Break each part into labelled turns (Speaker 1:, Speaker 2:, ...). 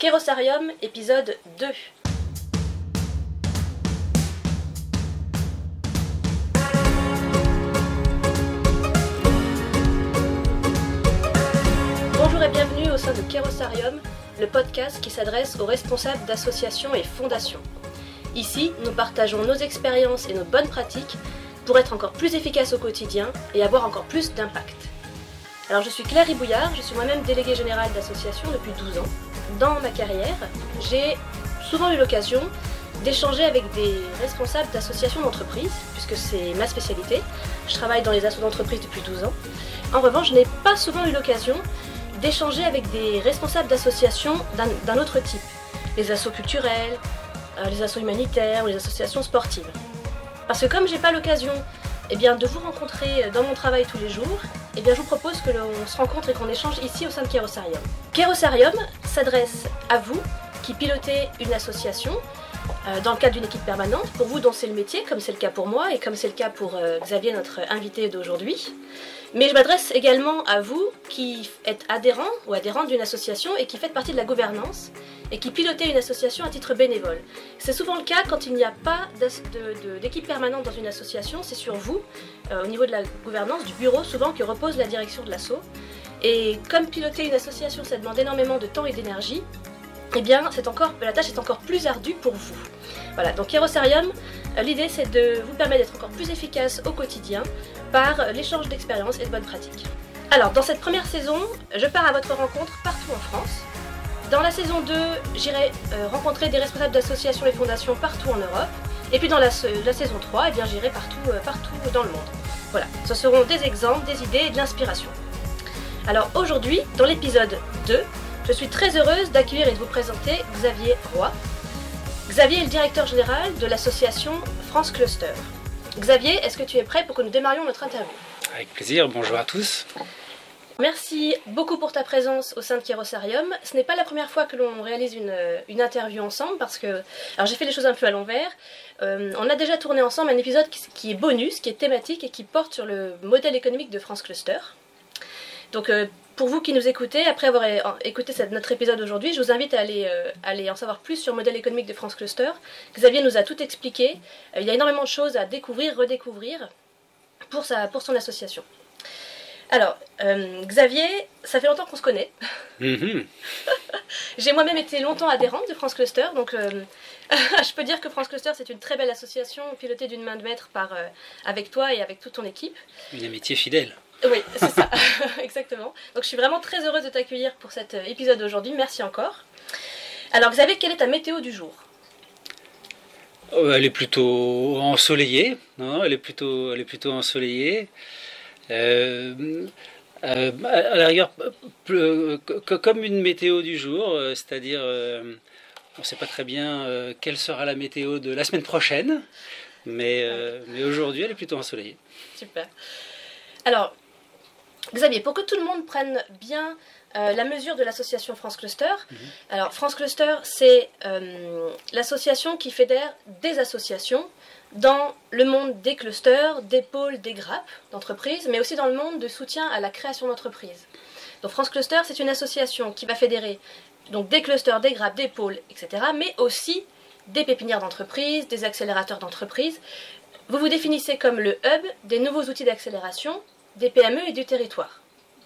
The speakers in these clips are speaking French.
Speaker 1: Kérosarium, épisode 2. Bonjour et bienvenue au sein de Kérosarium, le podcast qui s'adresse aux responsables d'associations et fondations. Ici, nous partageons nos expériences et nos bonnes pratiques pour être encore plus efficaces au quotidien et avoir encore plus d'impact. Alors je suis Claire Ribouillard, je suis moi-même déléguée générale d'association depuis 12 ans. Dans ma carrière, j'ai souvent eu l'occasion d'échanger avec des responsables d'associations d'entreprise, puisque c'est ma spécialité. Je travaille dans les associations d'entreprise depuis 12 ans. En revanche, je n'ai pas souvent eu l'occasion d'échanger avec des responsables d'associations d'un autre type. Les assos culturels, euh, les assos humanitaires ou les associations sportives. Parce que comme j'ai pas l'occasion eh de vous rencontrer dans mon travail tous les jours, eh bien, je vous propose que l'on se rencontre et qu'on échange ici au sein de Kérosarium. Kérosarium s'adresse à vous qui pilotez une association euh, dans le cadre d'une équipe permanente, pour vous dont c'est le métier, comme c'est le cas pour moi et comme c'est le cas pour euh, Xavier, notre invité d'aujourd'hui. Mais je m'adresse également à vous qui êtes adhérent ou adhérente d'une association et qui faites partie de la gouvernance et qui pilotez une association à titre bénévole. C'est souvent le cas quand il n'y a pas d'équipe permanente dans une association, c'est sur vous, euh, au niveau de la gouvernance, du bureau souvent, que repose la direction de l'asso. Et comme piloter une association, ça demande énormément de temps et d'énergie, eh bien, encore, la tâche est encore plus ardue pour vous. Voilà, donc Hierosarium, euh, l'idée c'est de vous permettre d'être encore plus efficace au quotidien par euh, l'échange d'expériences et de bonnes pratiques. Alors, dans cette première saison, je pars à votre rencontre partout en France. Dans la saison 2, j'irai euh, rencontrer des responsables d'associations et fondations partout en Europe. Et puis dans la, saison 3, eh j'irai partout, partout dans le monde. Voilà, ce seront des exemples, des idées et de l'inspiration. Alors aujourd'hui, dans l'épisode 2, je suis très heureuse d'accueillir et de vous présenter Xavier Roy. Xavier est le directeur général de l'association France Cluster. Xavier, est-ce que tu es prêt pour que nous démarrions notre interview?
Speaker 2: Avec plaisir, bonjour à tous.
Speaker 1: Merci beaucoup pour ta présence au sein de Kérosarium. Ce n'est pas la première fois que l'on réalise une, interview ensemble parce que. Alors j'ai fait les choses un peu à l'envers. Euh, on a déjà tourné ensemble un épisode qui, est bonus, qui est thématique et qui porte sur le modèle économique de France Cluster. Donc euh, pour vous qui nous écoutez, après avoir écouté notre épisode aujourd'hui, je vous invite à euh, aller, en savoir plus sur le modèle économique de France Cluster. Xavier nous a tout expliqué. Euh, il y a énormément de choses à découvrir, redécouvrir pour, pour son association. Alors, euh, Xavier, ça fait longtemps qu'on se connaît. Mm-hmm. J'ai moi-même été longtemps adhérente de France Cluster, donc je peux dire que France Cluster, c'est une très belle association pilotée d'une main de maître par, avec toi et avec toute ton équipe.
Speaker 2: Une amitié fidèle.
Speaker 1: Oui, c'est ça, exactement. Donc je suis vraiment très heureuse de t'accueillir pour cet euh, épisode d'aujourd'hui. Merci encore. Alors Xavier, quelle est ta météo du jour?
Speaker 2: Elle est plutôt ensoleillée. Non, elle est plutôt, elle est plutôt ensoleillée. Euh, euh, à la rigueur, comme une météo du jour, c'est-à-dire, on ne sait pas très bien quelle sera la météo de la semaine prochaine, mais, mais aujourd'hui, elle est plutôt ensoleillée.
Speaker 1: Super. Alors, Xavier, pour que tout le monde prenne bien euh, la mesure de l'association France Cluster, mhm. alors France Cluster, c'est euh, l'association qui fédère des associations dans le monde des clusters, des pôles, des grappes d'entreprises, mais aussi dans le monde de soutien à la création d'entreprises. Donc France Cluster, c'est une association qui va fédérer donc des clusters, des grappes, des pôles, etc., mais aussi des pépinières d'entreprises, des accélérateurs d'entreprises. Vous vous définissez comme le hub des nouveaux outils d'accélération des PME et du territoire.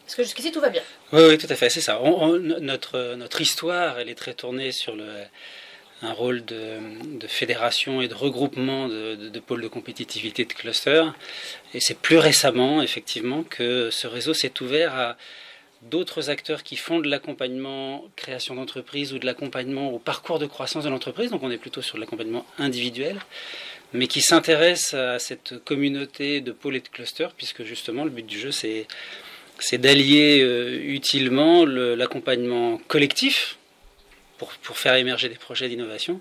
Speaker 1: Parce que jusqu'ici, tout va bien?
Speaker 2: Oui, oui, tout à fait, c'est ça. notre, notre histoire, elle est très tournée sur le, un rôle de, fédération et de regroupement de, pôles de compétitivité de clusters. Et c'est plus récemment, effectivement, que ce réseau s'est ouvert à d'autres acteurs qui font de l'accompagnement création d'entreprise ou de l'accompagnement au parcours de croissance de l'entreprise. Donc on est plutôt sur l'accompagnement individuel mais qui s'intéresse à cette communauté de pôles et de clusters, puisque justement le but du jeu, c'est, c'est d'allier euh, utilement l'accompagnement collectif pour, pour, faire émerger des projets d'innovation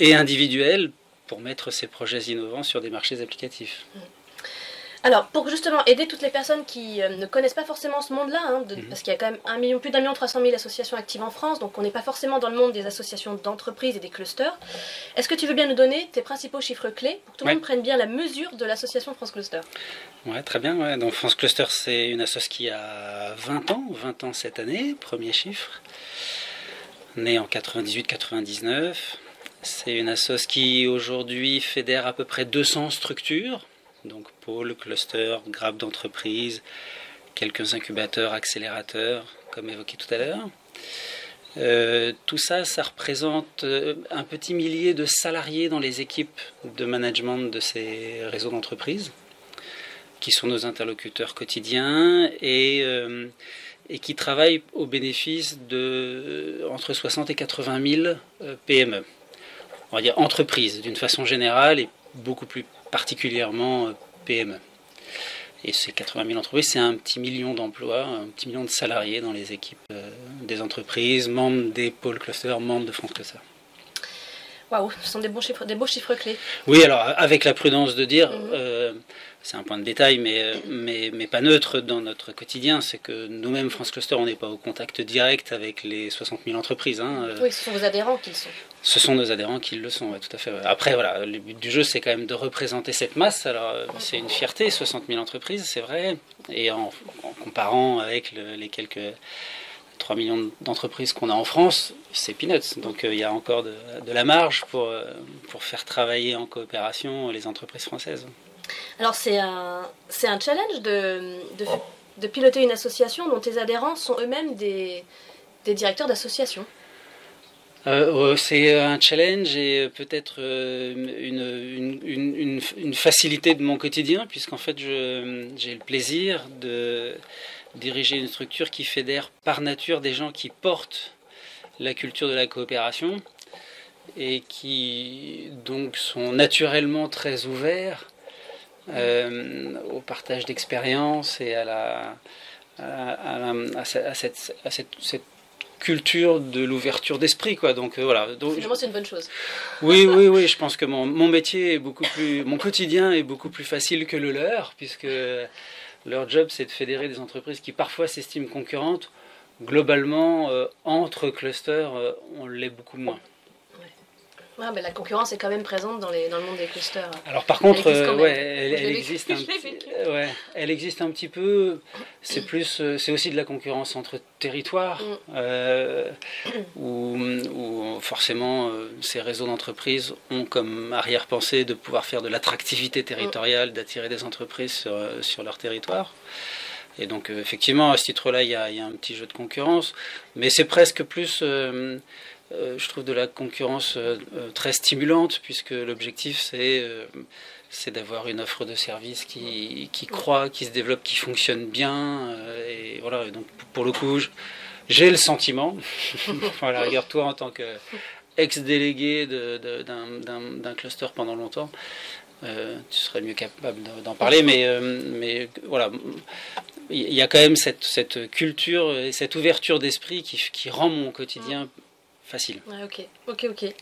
Speaker 2: et individuel pour mettre ces projets innovants sur des marchés applicatifs. Mmh.
Speaker 1: Alors, pour justement aider toutes les personnes qui euh, ne connaissent pas forcément ce monde-là, hein, mhm. parce qu'il y a quand même un million, plus d'un million trois cent mille associations actives en France, donc on n'est pas forcément dans le monde des associations d'entreprises et des clusters. Est-ce que tu veux bien nous donner tes principaux chiffres clés pour que tout le monde prenne bien la mesure de l'association France Cluster?
Speaker 2: Ouais, très bien. Donc France Cluster, c'est une association qui a 20 ans, 20 ans cette année, premier chiffre. Née en 98-99. C'est une assoce qui aujourd'hui fédère à peu près 200 structures, donc pôle, cluster, grappe d'entreprise, quelques incubateurs, accélérateurs, comme évoqué tout à l'heure. Euh, tout ça, ça représente euh, un petit millier de salariés dans les équipes de management de ces réseaux d'entreprises, qui sont nos interlocuteurs quotidiens et, euh, et qui travaillent au bénéfice de entre 60 et 80 000 PME. On va dire entreprises d'une façon générale et beaucoup plus particulièrement PME. Et ces 80 000 entreprises, c'est un petit million d'emplois, un petit million de salariés dans les équipes euh, des entreprises, membres des pôles clusters, membres de France Cluster.
Speaker 1: Waouh, ce sont des, bons chiffres, des beaux chiffres clés.
Speaker 2: Oui, alors avec la prudence de dire,
Speaker 1: Mhm.
Speaker 2: euh, c'est un point de détail, mais, euh, mais, mais pas neutre dans notre quotidien, c'est que nous-mêmes, France Cluster, on n'est pas au contact direct avec les 60 000 entreprises. hein, euh,
Speaker 1: Oui, ce sont vos adhérents qui le sont.
Speaker 2: Ce sont nos adhérents qui le sont, ouais, tout à fait. ouais. Après, voilà, le but du jeu, c'est quand même de représenter cette masse. Alors, euh, c'est une fierté, 60 000 entreprises, c'est vrai. Et en, en comparant avec le- les quelques 3 millions d'entreprises qu'on a en France, c'est peanuts. Donc, euh, il y a encore de, de la marge pour, euh, pour faire travailler en coopération les entreprises françaises.
Speaker 1: Alors c'est un, c'est un challenge de, de, piloter une association dont tes adhérents sont eux-mêmes des, des directeurs d'association.
Speaker 2: Euh, euh, c'est un challenge et peut-être euh, une, une, une- une facilité de mon quotidien, puisqu'en fait, je- j'ai le plaisir de diriger une structure qui fédère par nature des gens qui portent la culture de la coopération et qui donc sont naturellement très ouverts euh, au partage d'expériences et à la à, à- à ce- à cette, à cette- cette culture de l'ouverture d'esprit quoi. Donc euh, voilà. Donc
Speaker 1: Finalement, c'est une bonne chose.
Speaker 2: oui oui oui je pense que mon, mon métier est beaucoup plus mon quotidien est beaucoup plus facile que le leur puisque leur job c'est de fédérer des entreprises qui parfois s'estiment concurrentes. Globalement euh, entre clusters euh, on l'est beaucoup moins
Speaker 1: Ben, la concurrence est quand même présente dans, les, dans le monde des clusters.
Speaker 2: Alors par contre,
Speaker 1: existe
Speaker 2: euh, ouais, elle, existe un petit,
Speaker 1: vécu.
Speaker 2: ouais, elle existe un petit peu. C'est plus, euh, c'est aussi de la concurrence entre territoires,
Speaker 1: Mm.
Speaker 2: euh, où, où forcément euh, ces réseaux d'entreprises ont comme arrière-pensée de pouvoir faire de l'attractivité territoriale, d'attirer des entreprises sur, sur leur territoire. Et donc effectivement, à ce titre-là, il y, a, il y a un petit jeu de concurrence, mais c'est presque plus. Euh, je trouve de la concurrence euh, euh, très stimulante puisque l'objectif c'est d'avoir une offre de service qui, qui croît, qui se développe, qui fonctionne bien. et voilà, donc pour le coup, j'ai le sentiment, enfin, à la rigueur, toi en tant qu'ex-délégué de- de- d'un cluster pendant longtemps, tu serais mieux capable de- d'en parler, mais, voilà, il y a quand même cette, culture et cette ouverture d'esprit qui rend mon quotidien facile.
Speaker 1: Ok, ok, ok.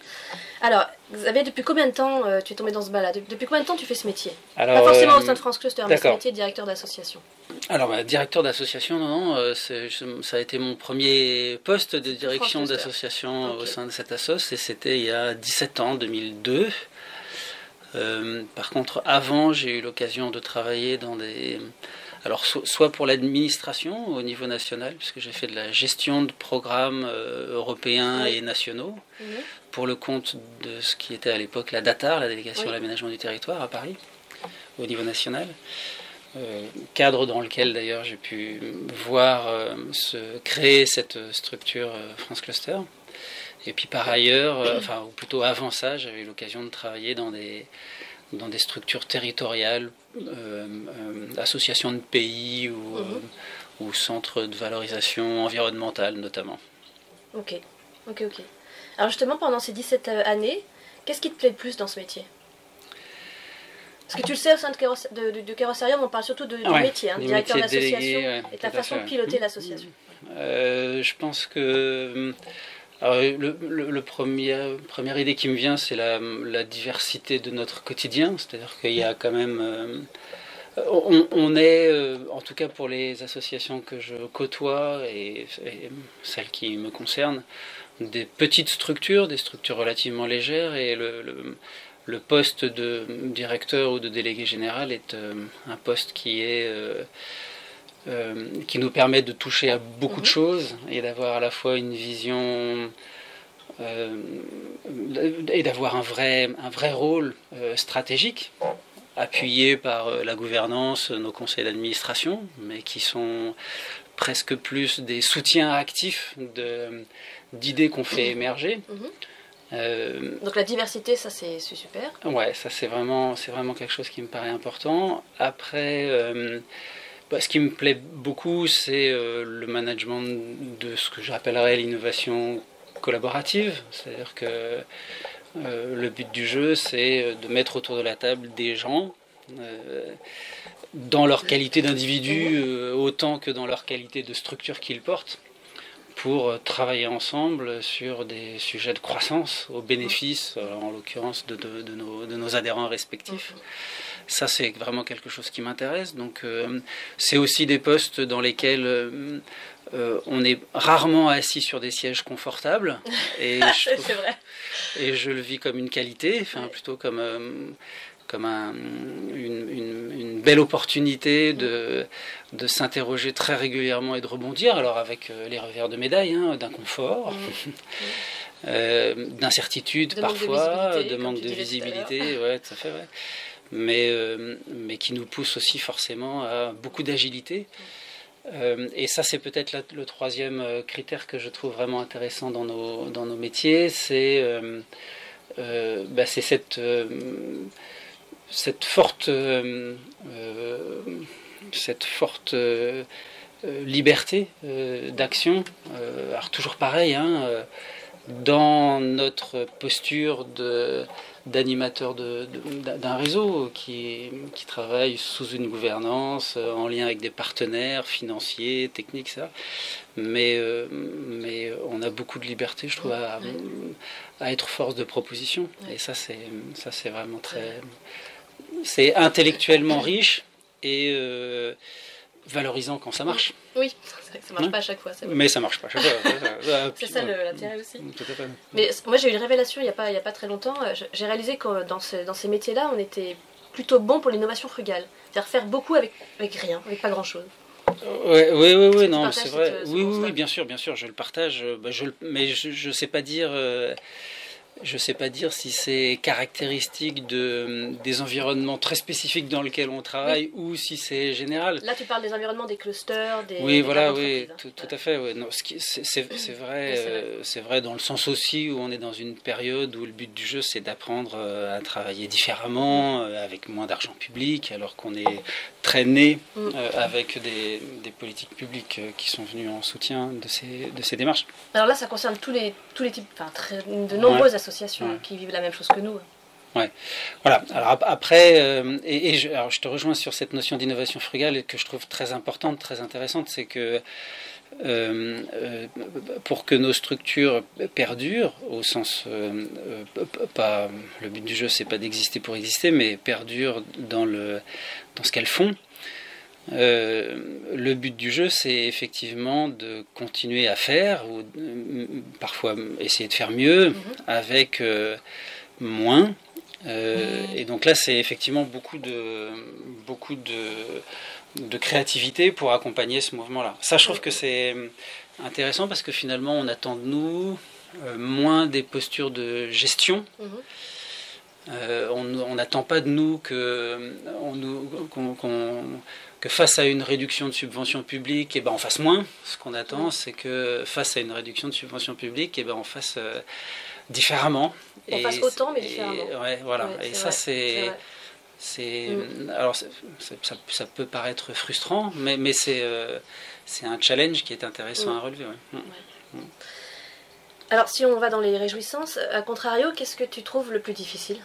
Speaker 1: Alors, Xavier, depuis combien de temps euh, tu es tombé dans ce bas-là Depuis combien de temps tu fais ce métier?
Speaker 2: Alors,
Speaker 1: Pas forcément au
Speaker 2: euh,
Speaker 1: sein de France Cluster, mais ce métier de directeur d'association.
Speaker 2: Alors, bah, directeur d'association, non, non, euh, ça a été mon premier poste de direction d'association au sein de cette assoce, et c'était il y a 17 ans, 2002. Euh, par contre, avant, j'ai eu l'occasion de travailler dans des. Alors, so- soit pour l'administration au niveau national, puisque j'ai fait de la gestion de programmes euh, européens
Speaker 1: Oui.
Speaker 2: et nationaux, pour le compte de ce qui était à l'époque la DATAR, la délégation
Speaker 1: Oui.
Speaker 2: à l'aménagement du territoire à Paris, au niveau national. Euh, cadre dans lequel d'ailleurs j'ai pu voir euh, se créer cette structure France Cluster. Et puis par ailleurs, enfin ou plutôt avant ça, j'avais eu l'occasion de travailler dans des dans des structures territoriales, euh, euh, associations de pays ou,
Speaker 1: Mhm.
Speaker 2: euh, ou centres de valorisation environnementale notamment.
Speaker 1: Ok, ok, ok. Alors justement, pendant ces 17 années, qu'est-ce qui te plaît le plus dans ce métier? Parce que tu le sais, au sein de, Kéros- de, de- de on parle surtout de, du métier, hein, directeur
Speaker 2: de
Speaker 1: d'association,
Speaker 2: ouais,
Speaker 1: et
Speaker 2: tout à
Speaker 1: façon de piloter l'association.
Speaker 2: Euh, je pense que alors, le, premier, première idée qui me vient, c'est la, diversité de notre quotidien. C'est-à-dire qu'il y a quand même. euh, on, est, euh, en tout cas pour les associations que je côtoie et, celles qui me concernent, des petites structures, des structures relativement légères, et le poste de directeur ou de délégué général est euh, un poste qui est euh, euh, qui nous permet de toucher à beaucoup
Speaker 1: Mhm.
Speaker 2: de choses et d'avoir à la fois une vision et d'avoir un vrai, un vrai rôle stratégique appuyé par la gouvernance, nos conseils d'administration, mais qui sont presque plus des soutiens actifs d'idées qu'on fait émerger.
Speaker 1: Mhm. Euh, Donc la diversité, ça c'est super.
Speaker 2: Ouais, ça c'est vraiment, vraiment quelque chose qui me paraît important. Après, euh, bah, ce qui me plaît beaucoup, c'est euh, le management de ce que j'appellerais l'innovation collaborative. C'est-à-dire que le but du jeu, c'est de mettre autour de la table des gens dans leur qualité d'individu autant que dans leur qualité de structure qu'ils portent pour travailler ensemble sur des sujets de croissance au bénéfice, euh, en l'occurrence, de, de, nos, adhérents respectifs. Ça, c'est vraiment quelque chose qui m'intéresse. Donc, euh, c'est aussi des postes dans lesquels euh, on est rarement assis sur des sièges confortables.
Speaker 1: Et je, vrai.
Speaker 2: et je le vis comme une qualité, enfin, plutôt comme comme une, belle opportunité de, de s'interroger très régulièrement et de rebondir, alors avec euh, les revers de médaille, hein, d'inconfort, mmh. euh, d'incertitude parfois, de manque de visibilité, ouais, tout à fait, mais, euh, mais qui nous pousse aussi forcément à beaucoup d'agilité. et ça, c'est peut-être le troisième critère que je trouve vraiment intéressant dans nos, métiers, c'est bah, cette forte, euh, euh, cette forte euh, liberté d'action. alors toujours pareil, hein, dans notre posture d'animateur d'un réseau qui, qui, travaille sous une gouvernance en lien avec des partenaires financiers, techniques, ça. Mais, mais on a beaucoup de liberté, je trouve, à, à être force de proposition. Et ça, c'est vraiment très, c'est intellectuellement riche et euh, valorisant quand ça marche.
Speaker 1: Oui, ça marche pas à chaque fois.
Speaker 2: Mais ça marche pas à chaque fois.
Speaker 1: c'est ça l'intérêt aussi. Mais moi j'ai eu une révélation il n'y a, pas, il a pas très longtemps. J'ai réalisé que dans, dans ces métiers-là, on était plutôt bon pour l'innovation frugale. C'est-à-dire faire beaucoup avec, avec rien, avec pas grand-chose.
Speaker 2: oui, oui, oui, non, c'est vrai. oui, oui, oui, bien sûr, bien sûr, je le partage. Bah, je, mais je ne sais pas dire. Euh, je ne sais pas dire si c'est caractéristique de, des environnements très spécifiques dans lesquels on travaille ou si c'est général.
Speaker 1: Là, tu parles des environnements, des clusters, des.
Speaker 2: Oui, voilà, oui, tout, à fait. Ouais. C'est vrai, euh, c'est vrai dans le sens aussi où on est dans une période où le but du jeu, c'est d'apprendre euh, à travailler différemment, euh, avec moins d'argent public, alors qu'on est traîné mm. avec des, des, politiques publiques qui sont venues en soutien de ces, de ces démarches.
Speaker 1: Alors là, ça concerne tous les, tous les types, enfin, très, de nombreuses associations qui vivent la même chose que nous.
Speaker 2: Ouais. Voilà. Alors après, euh, et, je, alors je, te rejoins sur cette notion d'innovation frugale et que je trouve très importante, très intéressante, c'est que euh, euh, pour que nos structures perdurent, au sens pas le but du jeu, c'est pas d'exister pour exister, mais perdurent dans le dans ce qu'elles font. Le but du jeu, c'est effectivement de continuer à faire, ou parfois essayer de faire mieux, mhm. avec moins, euh, et donc là, c'est effectivement beaucoup de, beaucoup de, de, créativité pour accompagner ce mouvement-là. Ça, je trouve que c'est intéressant parce que finalement, on attend de nous euh, moins des postures de gestion. Mhm. Euh, on n'attend pas de nous que, on nous, que face à une réduction de subventions publiques, et eh ben, on fasse moins. Ce qu'on attend, c'est que face à une réduction de subventions publiques, et eh ben, on fasse différemment.
Speaker 1: On et, fasse autant, mais différemment.
Speaker 2: ouais, voilà. et ça, c'est. C'est, mm. Alors, ça, ça, peut paraître frustrant, mais, mais c'est, euh, c'est un challenge qui est intéressant mm. à relever. Mm.
Speaker 1: Alors, si on va dans les réjouissances, à contrario, qu'est-ce que tu trouves le plus difficile?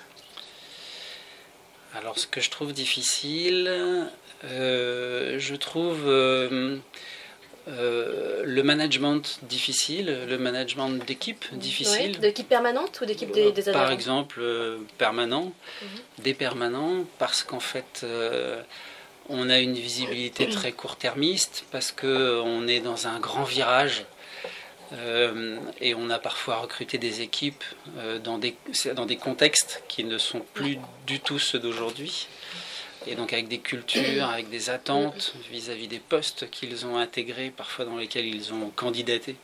Speaker 2: Alors, ce que je trouve difficile, euh, je trouve euh, euh, le management difficile, le management d'équipe difficile.
Speaker 1: d'équipe permanente ou d'équipe des, des
Speaker 2: Par exemple, euh, permanent, mhm. des permanents, parce qu'en fait, euh, on a une visibilité très court-termiste, parce qu'on est dans un grand virage. et on a parfois recruté des équipes dans, des, dans des contextes qui ne sont plus du tout ceux d'aujourd'hui et donc avec des cultures, avec des attentes vis-à-vis des postes qu'ils ont intégrés, parfois dans lesquels ils ont candidaté,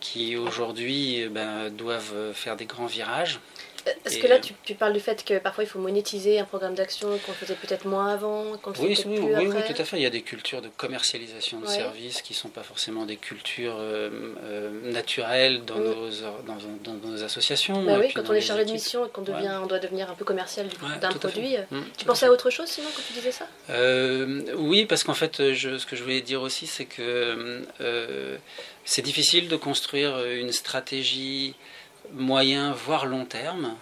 Speaker 2: qui aujourd'hui ben, doivent faire des grands virages.
Speaker 1: Est-ce que là, tu, tu, parles du fait que parfois il faut monétiser un programme d'action qu'on faisait peut-être moins avant qu'on
Speaker 2: oui, oui,
Speaker 1: plus
Speaker 2: oui,
Speaker 1: après
Speaker 2: oui, tout à fait. Il y a des cultures de commercialisation de
Speaker 1: Ouais.
Speaker 2: services qui ne sont pas forcément des cultures euh, euh, naturelles dans,
Speaker 1: Mm.
Speaker 2: nos, dans, dans nos associations.
Speaker 1: Bah oui, quand on est chargé de mission et qu'on devient,
Speaker 2: Ouais.
Speaker 1: on doit devenir un peu commercial
Speaker 2: Ouais,
Speaker 1: d'un produit. euh,
Speaker 2: Mm,
Speaker 1: Tu pensais
Speaker 2: à
Speaker 1: autre chose sinon quand tu disais ça
Speaker 2: Euh, oui, parce qu'en fait, euh, je- ce que je voulais dire aussi, c'est que euh, c'est difficile de construire une stratégie moyen, voire long terme,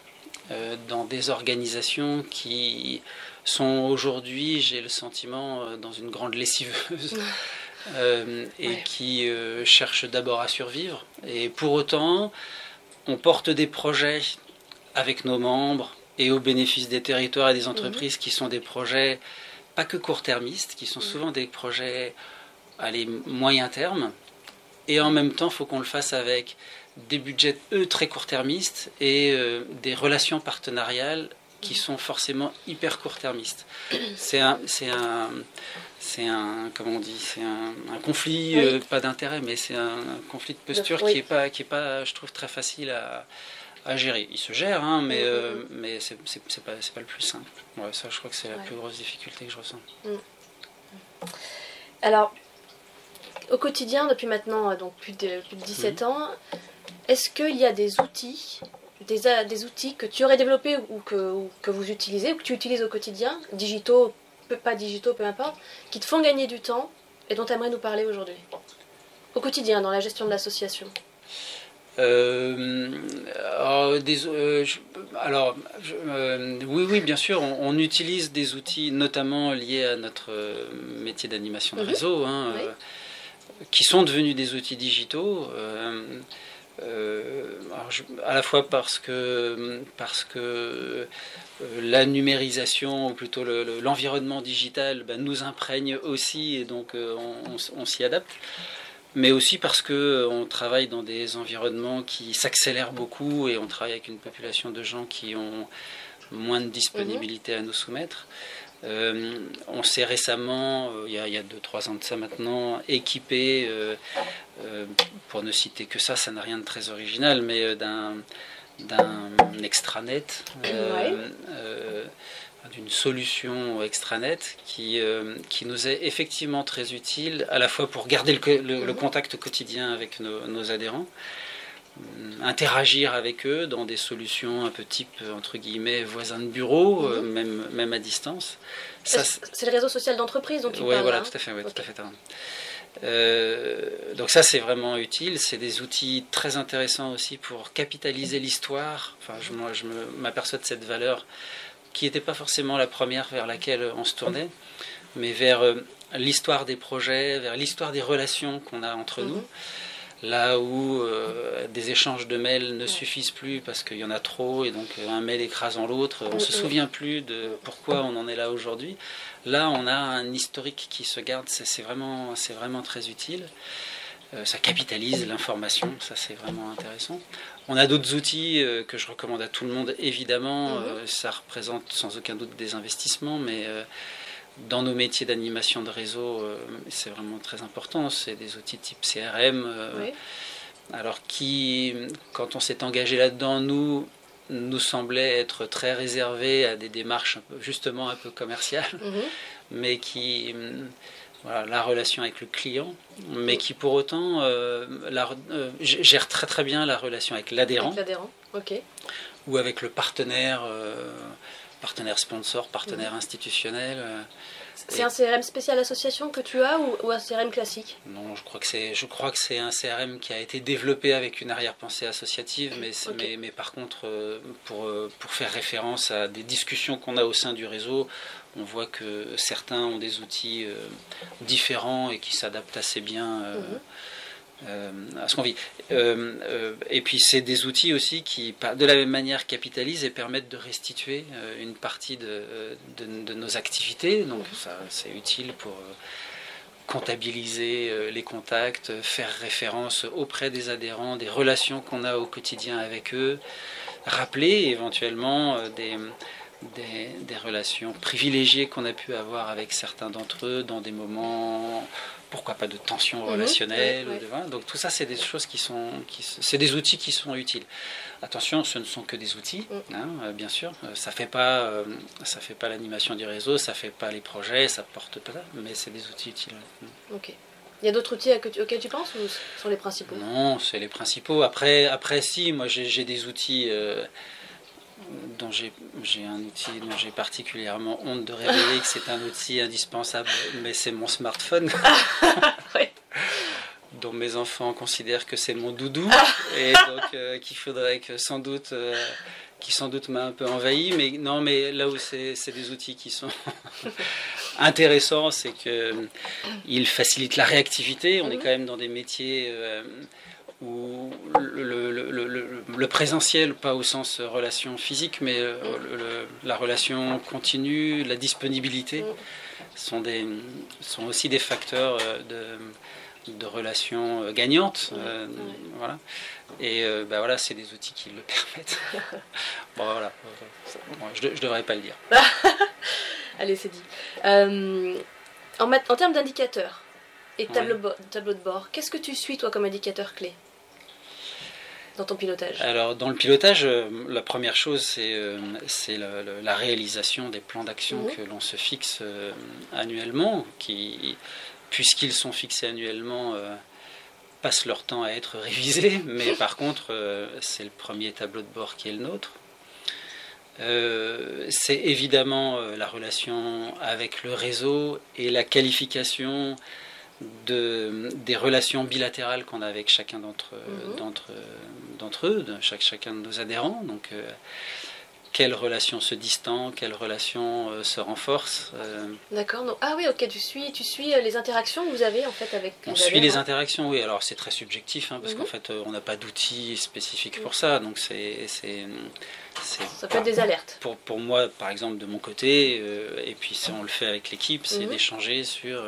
Speaker 2: euh, dans des organisations qui sont aujourd'hui, j'ai le sentiment, euh, dans une grande lessiveuse. euh, et
Speaker 1: Ouais.
Speaker 2: qui euh, cherchent d'abord à survivre. Et pour autant, on porte des projets avec nos membres et au bénéfice des territoires et des entreprises qui sont des projets pas que court-termistes, qui sont
Speaker 1: Mhm.
Speaker 2: souvent des projets allez, moyen terme. Et en même temps, il faut qu'on le fasse avec des budgets, eux, très court-termistes et euh, des relations partenariales qui sont forcément hyper court-termistes. C'est un, c'est un, c'est un, comment on dit, c'est un, un conflit,
Speaker 1: Oui.
Speaker 2: euh, pas d'intérêt, mais c'est un, conflit de posture
Speaker 1: oui.
Speaker 2: qui est pas, qui est pas, je trouve, très facile à, à gérer. Il se gère, hein, mais,
Speaker 1: Mhm,
Speaker 2: euh,
Speaker 1: mhm.
Speaker 2: mais c'est, c'est, pas, c'est pas le plus simple. Ouais, ça, je crois que c'est la plus grosse difficulté que je ressens.
Speaker 1: Alors, au quotidien, depuis maintenant donc plus de, plus de 17 ans, est-ce qu'il y a des outils, des, a- des outils que tu aurais développés ou que, ou que vous utilisez, ou que tu utilises au quotidien, digitaux, peu, pas digitaux, peu importe, qui te font gagner du temps et dont tu aimerais nous parler aujourd'hui? Au quotidien, dans la gestion de l'association.
Speaker 2: Euh, alors, des- euh, je- alors, je- euh, oui, oui, bien sûr, on, on utilise des outils, notamment liés à notre euh, métier d'animation de
Speaker 1: Mhm.
Speaker 2: réseau, hein,
Speaker 1: Oui.
Speaker 2: euh, qui sont devenus des outils digitaux. Euh, à la fois parce que, parce que euh, la numérisation, ou plutôt le- le- l'environnement digital, ben, nous imprègne aussi, et donc euh, on, on s'y adapte mais aussi parce que on travaille dans des environnements qui s'accélèrent beaucoup et on travaille avec une population de gens qui ont moins de disponibilité à nous soumettre. Euh, on s'est récemment, euh, il y a- il y a 2-3 ans de ça maintenant, équipé, euh, euh, pour ne citer que ça, ça n'a rien de très original, mais d'un extranet,
Speaker 1: Ouais.
Speaker 2: d'une solution extranet qui, qui nous est effectivement très utile, à la fois pour garder le, co- le- le
Speaker 1: Mhm.
Speaker 2: contact quotidien avec nos, nos adhérents, interagir avec eux dans des solutions un peu type, euh, entre guillemets, voisins de bureau, euh,
Speaker 1: Mhm.
Speaker 2: même, même à distance.
Speaker 1: C'est le réseau social d'entreprise dont tu
Speaker 2: oui, voilà,
Speaker 1: hein
Speaker 2: tout à fait, ouais, tout à fait. Euh, donc ça, c'est vraiment utile. C'est des outils très intéressants aussi pour capitaliser l'histoire. Enfin, je, moi, je m'aperçois de cette valeur qui n'était pas forcément la première vers laquelle on se tournait, mais vers euh, l'histoire des projets, vers l'histoire des relations qu'on a entre
Speaker 1: Mhm.
Speaker 2: nous. Là où euh, des échanges de mails ne suffisent plus parce qu'il y en a trop et donc euh, un mail écrasant l'autre, on ne se souvient plus de pourquoi on en est là aujourd'hui. Là, on a un historique qui se garde, c'est vraiment, vraiment très utile. Euh, ça capitalise l'information, ça c'est vraiment intéressant. On a d'autres outils euh, que je recommande à tout le monde, évidemment.
Speaker 1: Mhm.
Speaker 2: Euh, ça représente sans aucun doute des investissements, mais dans nos métiers d'animation de réseau, euh, c'est vraiment très important. C'est des outils type CRM. euh,
Speaker 1: Oui.
Speaker 2: alors qui, quand on s'est engagé là-dedans, nous, nous semblait être très réservé à des démarches justement un peu commerciales,
Speaker 1: Mhm.
Speaker 2: mais qui, hum, voilà, la relation avec le client, mais qui pour autant euh, la- euh, gère très très bien la relation avec l'adhérent
Speaker 1: Avec l'adhérent. Ok.
Speaker 2: ou avec le partenaire, euh, partenaire sponsor, partenaire
Speaker 1: Mhm.
Speaker 2: institutionnel. euh,
Speaker 1: C'est un CRM spécial association que tu as ou, ou un CRM classique?
Speaker 2: Non, je crois que c'est, je crois que c'est un CRM qui a été développé avec une arrière-pensée associative, mais, mais, mais par contre, euh, pour, euh, pour faire référence à des discussions qu'on a au sein du réseau, on voit que certains ont des outils différents et qui s'adaptent assez bien.
Speaker 1: Mhm.
Speaker 2: Euh, à ce qu'on vit. Euh, euh, et puis c'est des outils aussi qui, de la même manière, capitalisent et permettent de restituer une partie de, de- de nos activités. Donc ça, c'est utile pour comptabiliser les contacts, faire référence auprès des adhérents, des relations qu'on a au quotidien avec eux, rappeler éventuellement des, des, des relations privilégiées qu'on a pu avoir avec certains d'entre eux dans des moments pourquoi pas de tension mhm. relationnelle. donc tout ça, c'est des choses qui sont, qui, c'est des outils qui sont utiles. Attention, ce ne sont que des outils, mm. hein, euh, bien sûr. Euh, ça fait pas, euh, ça fait pas l'animation du réseau, ça fait pas les projets, ça porte pas, mais c'est des outils utiles.
Speaker 1: Mm. Ok. Il y a d'autres outils auxquels tu penses ou sont les principaux?
Speaker 2: Non, c'est les principaux. Après, après si, moi j'ai des outils dont j'ai un outil dont j'ai particulièrement honte de révéler que c'est un outil indispensable, mais c'est mon smartphone. dont mes enfants considèrent que c'est mon doudou. Et donc euh, qu'il faudrait que sans doute euh, qui sans doute m'a un peu envahi. Mais non mais là où c'est des outils qui sont intéressants c'est que ils facilitent la réactivité. On est mhm. quand même dans des métiers euh, où le, le, le, présentiel, pas au sens relation physique, mais la relation continue, la disponibilité, sont, des, sont aussi des facteurs euh, de, de relations euh, gagnantes. Euh, voilà. Et ben voilà, c'est des outils qui le permettent. bon, voilà. je ne devrais pas le dire.
Speaker 1: Allez, c'est dit. en, en termes d'indicateurs et tableau, tableau de bord, qu'est-ce que tu suis, toi, comme indicateur clé? Dans ton pilotage
Speaker 2: Alors, dans le pilotage, euh, la première chose, c'est euh, la, réalisation des plans d'action mhm. que l'on se fixe euh, annuellement, qui, puisqu'ils sont fixés annuellement, passent leur temps à être révisés, mais par contre, c'est le premier tableau de bord qui est le nôtre. c'est évidemment la relation avec le réseau et la qualification de, des relations bilatérales qu'on a avec chacun d'entre mhm. d'entre eux, de chaque, chacun de nos adhérents. Donc, euh, quelles relations se distendent, quelles relations euh, se renforcent.
Speaker 1: Euh. D'accord. Ah oui, ok. Tu suis, tu suis les interactions que vous avez en fait avec.
Speaker 2: On suit les interactions, oui. Alors c'est très subjectif hein, parce qu'en mhm. fait on n'a pas d'outils spécifiques pour ça, donc c'est
Speaker 1: ça peut être des alertes.
Speaker 2: Pour, pour, moi, par exemple, de mon côté, et puis si on le fait avec l'équipe, c'est mhm. d'échanger sur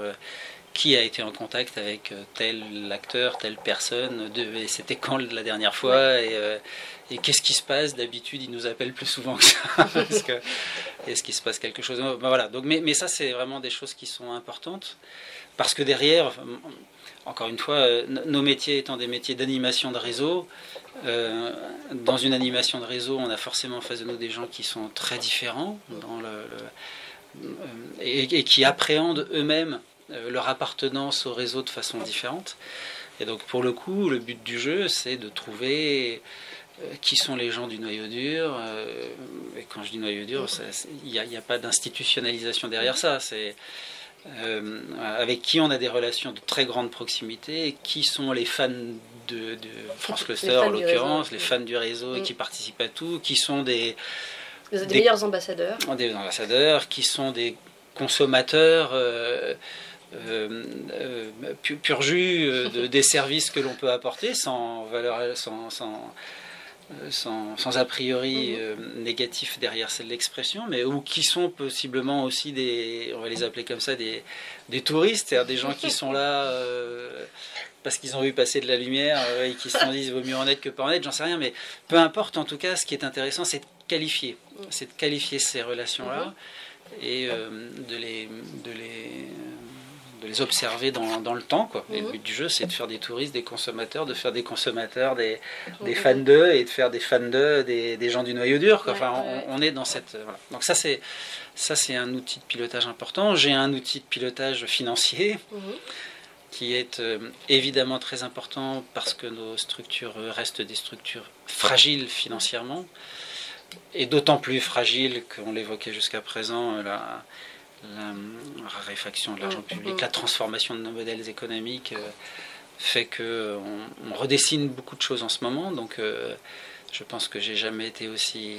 Speaker 2: qui a été en contact avec euh, tel acteur, telle personne, c'était quand la dernière fois, et, euh, et qu'est-ce qui se passe? D'habitude, il nous appelle plus souvent que ça. est-ce qu'il se passe quelque chose? Ben voilà. Donc, mais, mais ça, c'est vraiment des choses qui sont importantes, parce que derrière, encore une fois, euh, nos métiers étant des métiers d'animation de réseau, dans une animation de réseau, on a forcément en face de nous des gens qui sont très différents dans le, et, et, qui appréhendent eux-mêmes leur appartenance au réseau de façon différente. Et donc pour le coup, le but du jeu, c'est de trouver euh, qui sont les gens du noyau dur. Euh, et quand je dis noyau dur, il n'y a, pas d'institutionnalisation derrière ça. C'est avec qui on a des relations de très grande proximité, qui sont les fans de, France Cluster en l'occurrence, les fans du réseau et qui participent à tout, qui sont des,
Speaker 1: des, meilleurs ambassadeurs.
Speaker 2: Des ambassadeurs, qui sont des consommateurs. Euh, euh, pur, jus euh, des services que l'on peut apporter sans valeur, sans, sans, sans, a priori mhm. négatif derrière l'expression, mais ou qui sont possiblement aussi des, on va les appeler comme ça, des, des touristes, c'est-à-dire des gens qui sont là parce qu'ils ont vu passer de la lumière et qui se sont dit vaut mieux en être que pas en être, j'en sais rien, mais peu importe, en tout cas, ce qui est intéressant, c'est de qualifier, mhm. c'est de qualifier ces relations-là mhm. et de les, de les de les observer dans, dans le temps. Quoi. Et le mhm. but du jeu, c'est de faire des touristes, des consommateurs, de faire des consommateurs, des, des fans d'eux, et de faire des fans d'eux, des, des, gens du noyau dur. Quoi. Enfin, on, est dans cette... Voilà. Donc ça, c'est... Ça, c'est un outil de pilotage important. J'ai un outil de pilotage financier mhm. qui est euh, évidemment très important parce que nos structures restent des structures fragiles financièrement et d'autant plus fragiles qu'on l'évoquait jusqu'à présent, là, la raréfaction de l'argent mm, public, la transformation de nos modèles économiques euh, fait que on, redessine beaucoup de choses en ce moment. Donc, euh, je pense que j'ai jamais été aussi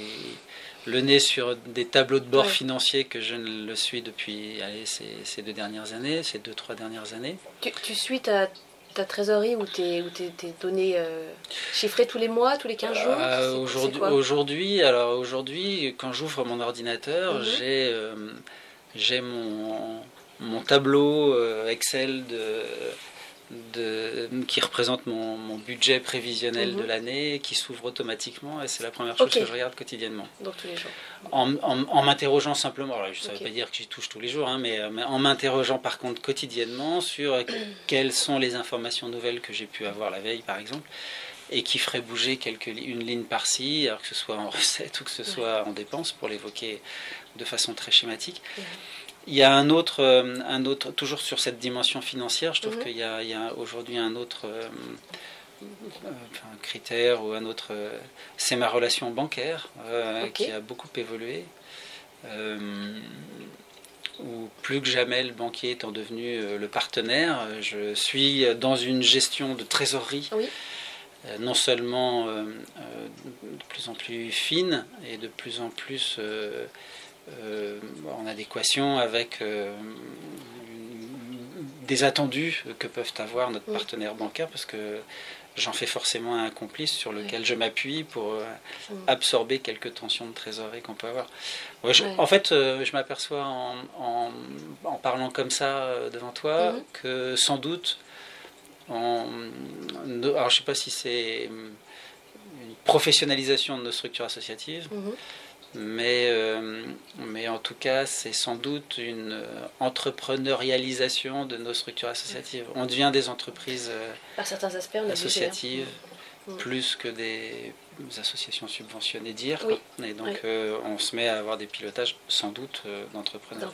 Speaker 2: le nez sur des tableaux de bord financiers que je ne le suis depuis allez, ces, deux dernières années, ces deux, trois dernières années.
Speaker 1: Tu, suis ta, ta, trésorerie ou tes, ou tes, données euh, chiffrées tous les mois, tous les 15 jours?
Speaker 2: Aujourd'hui, aujourd'hui, alors aujourd'hui, quand j'ouvre mon ordinateur, mm-hmm. j'ai j'ai mon, mon, tableau euh, Excel de, de, qui représente mon, mon budget prévisionnel de
Speaker 1: Mhm.
Speaker 2: l'année, qui s'ouvre automatiquement, et c'est la première chose que je regarde quotidiennement.
Speaker 1: Donc tous les jours.
Speaker 2: En, en- en m'interrogeant simplement, alors ça ne
Speaker 1: Ok.
Speaker 2: veut pas dire que j'y touche tous les jours, hein, mais, euh, mais en m'interrogeant par contre quotidiennement sur euh, quelles sont les informations nouvelles que j'ai pu avoir la veille par exemple, et qui feraient bouger quelques, une ligne par-ci, alors que ce soit en recette ou que ce soit en dépenses, pour l'évoquer de façon très schématique. Il y a un autre, euh, un autre, toujours sur cette dimension financière, je trouve
Speaker 1: Mhm.
Speaker 2: qu'il y a, aujourd'hui un autre euh, euh, critère ou un autre, euh, c'est ma relation bancaire euh, qui a beaucoup évolué. Où plus que jamais le banquier étant devenu le partenaire, je suis dans une gestion de trésorerie
Speaker 1: Oui.
Speaker 2: Euh, non seulement euh, euh, de plus en plus fine et de plus en plus en adéquation avec des attendus que peuvent avoir notre partenaire bancaire parce que j'en fais forcément un complice sur lequel je m'appuie pour absorber quelques tensions de trésorerie qu'on peut avoir. Ouais, je-
Speaker 1: Ouais.
Speaker 2: En fait, je m'aperçois en, en- en parlant comme ça devant toi
Speaker 1: Mhm.
Speaker 2: que sans doute, en, alors je sais pas si c'est une professionnalisation de nos structures associatives,
Speaker 1: Mhm.
Speaker 2: mais, euh, mais en tout cas, c'est sans doute une euh, entrepreneurialisation de nos structures associatives. On devient des entreprises euh,
Speaker 1: Par certains aspects, on a
Speaker 2: associatives
Speaker 1: Mm.
Speaker 2: plus que des associations subventionnées dire.
Speaker 1: Oui.
Speaker 2: Et donc,
Speaker 1: Oui.
Speaker 2: euh, on se met à avoir des pilotages sans doute euh, d'entrepreneurs.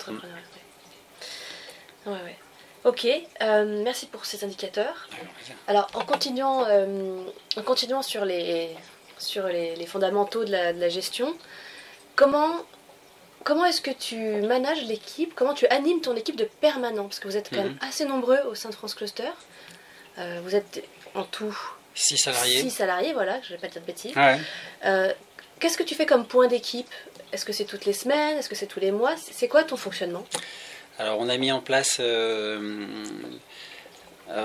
Speaker 1: Ouais, ouais. Ok, euh, merci pour ces indicateurs. Alors, en continuant, euh, en continuant sur, les, sur les, les fondamentaux de la, de la gestion, comment, comment est-ce que tu manages l'équipe? Comment tu animes ton équipe de permanent Parce que vous êtes quand même assez nombreux au sein de France Cluster. Euh, vous êtes en tout
Speaker 2: Six salariés.
Speaker 1: 6 salariés, voilà, je ne vais pas dire de bêtises.
Speaker 2: Ouais.
Speaker 1: Qu'est-ce que tu fais comme point d'équipe? Est-ce que c'est toutes les semaines? Est-ce que c'est tous les mois? C'est quoi ton fonctionnement?
Speaker 2: Alors, on a mis en place. euh,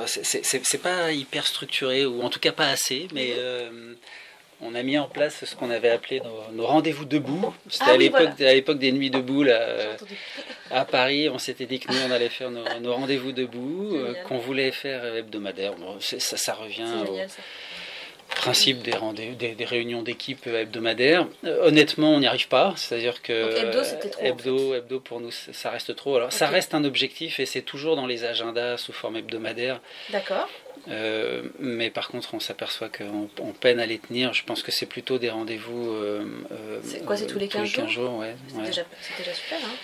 Speaker 2: c'est- pas hyper structuré, ou en tout cas pas assez, mais
Speaker 1: Mhm.
Speaker 2: euh, on a mis en place ce qu'on avait appelé nos, nos rendez-vous debout. C'était
Speaker 1: Ah
Speaker 2: à
Speaker 1: oui,
Speaker 2: l'époque
Speaker 1: voilà.
Speaker 2: des nuits debout, là, euh, à Paris. On s'était dit que nous, on allait faire nos, nos rendez-vous debout, qu'on voulait faire hebdomadaires. Bon, ça, ça revient au,
Speaker 1: génial ça.
Speaker 2: Principe des, rendez- des, des réunions d'équipe hebdomadaires. Euh, honnêtement, on n'y arrive pas. C'est-à-dire que
Speaker 1: Donc, hebdo, c'était trop, en
Speaker 2: hebdo, hebdo, pour nous, ça reste trop. Alors, ça reste un objectif et c'est toujours dans les agendas sous forme hebdomadaire.
Speaker 1: D'accord.
Speaker 2: Euh, mais par contre, on s'aperçoit qu'on on peine à les tenir. Je pense que c'est plutôt des rendez-vous. euh,
Speaker 1: C'est quoi, c'est tous les 15
Speaker 2: jours, ouais,
Speaker 1: C'est
Speaker 2: ouais.
Speaker 1: déjà, c'est déjà super. Hein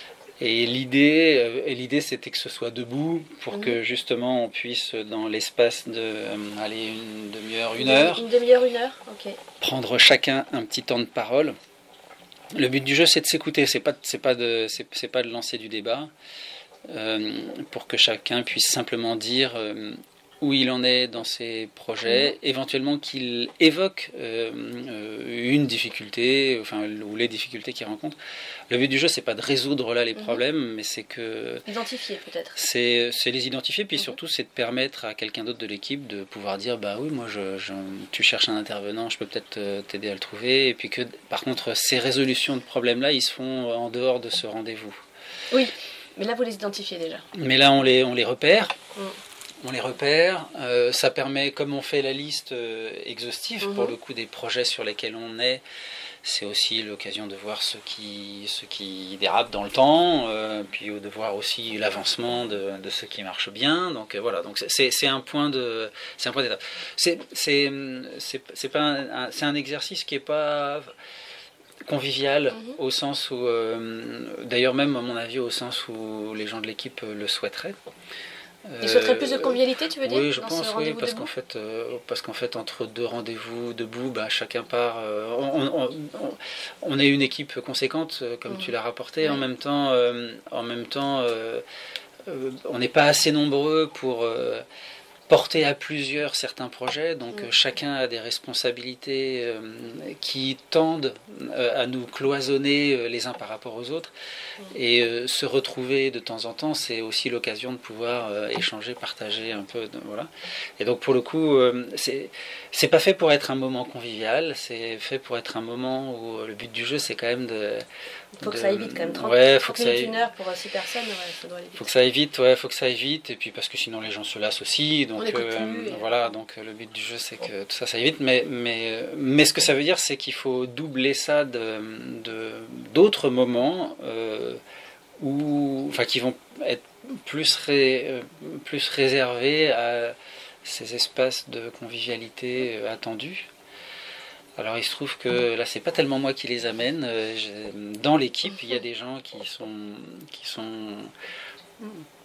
Speaker 2: Et l'idée, euh, l'idée, c'était que ce soit debout pour
Speaker 1: Mhm.
Speaker 2: que justement on puisse, dans l'espace de euh, aller une demi-heure, une heure,
Speaker 1: Une demi-heure, une heure Ok.
Speaker 2: prendre chacun un petit temps de parole. Le but du jeu, c'est de s'écouter, c'est pas, c'est pas de, c'est, c'est pas de lancer du débat, euh, pour que chacun puisse simplement dire euh, où il en est dans ses projets, éventuellement qu'il évoque euh, euh, une difficulté, enfin ou les difficultés qu'il rencontre. Le but du jeu, c'est pas de résoudre là les
Speaker 1: Mhm.
Speaker 2: problèmes, mais c'est que
Speaker 1: Identifier peut-être.
Speaker 2: c'est c'est les identifier, puis
Speaker 1: Mhm.
Speaker 2: surtout c'est de permettre à quelqu'un d'autre de l'équipe de pouvoir dire bah oui, moi je, je- tu cherches un intervenant, je peux peut-être euh, t'aider à le trouver, et puis que par contre ces résolutions de problèmes-là, ils se font en dehors de ce rendez-vous.
Speaker 1: Oui. Mais là, vous les identifiez déjà.
Speaker 2: Mais là, on les, on les repère.
Speaker 1: Mhm.
Speaker 2: On les repère, euh, ça permet, comme on fait la liste euh, exhaustive
Speaker 1: Mhm.
Speaker 2: pour le coup des projets sur lesquels on est, c'est aussi l'occasion de voir ce qui, ce qui dérape dans le temps, euh, puis de voir aussi l'avancement de, de ce qui marche bien. Donc voilà, donc c'est- un point de, c'est un point d'étape. C'est c'est pas un, un- exercice qui est pas convivial
Speaker 1: Mhm.
Speaker 2: au sens où, d'ailleurs même à mon avis au sens où les gens de l'équipe le souhaiteraient.
Speaker 1: Ils souhaiteraient
Speaker 2: Euh,
Speaker 1: plus de convivialité, tu veux dire
Speaker 2: oui, je pense, oui, parce qu'en fait, euh, parce qu'en fait, entre deux rendez-vous debout, bah, chacun part. euh, on, on- on- on est une équipe conséquente, euh, comme tu l'as rapporté. En même temps, euh, en même temps, euh, euh, on n'est pas assez nombreux pour euh, porter à plusieurs certains projets. Donc, euh, chacun a des responsabilités euh, qui tendent euh, à nous cloisonner euh, les uns par rapport aux autres.
Speaker 1: Mhm.
Speaker 2: Et se retrouver de temps en temps, c'est aussi l'occasion de pouvoir échanger, partager un peu. de- voilà. Et donc pour le coup, c'est c'est pas fait pour être un moment convivial, c'est fait pour être un moment où euh, le but du jeu c'est quand même de.
Speaker 1: Il faut que ça aille vite quand même. 30,
Speaker 2: ouais,
Speaker 1: 30
Speaker 2: faut que
Speaker 1: minutes,
Speaker 2: ça aille-
Speaker 1: une heure pour 6 personnes, ouais, ça doit aller vite.
Speaker 2: faut que ça aille vite, ouais, faut que ça aille vite, et puis parce que sinon les gens se lassent aussi. Donc euh,
Speaker 1: plus,
Speaker 2: voilà, donc euh, le but du jeu c'est que tout ça ça aille vite, mais mais euh, mais ce que ça veut dire c'est qu'il faut doubler ça de de- d'autres moments euh, où, enfin, qui vont être plus ré- euh, plus réservés à ces espaces de convivialité euh, attendus. Alors il se trouve que là c'est pas tellement moi qui les amène. euh, Dans l'équipe il y a des gens qui sont qui sont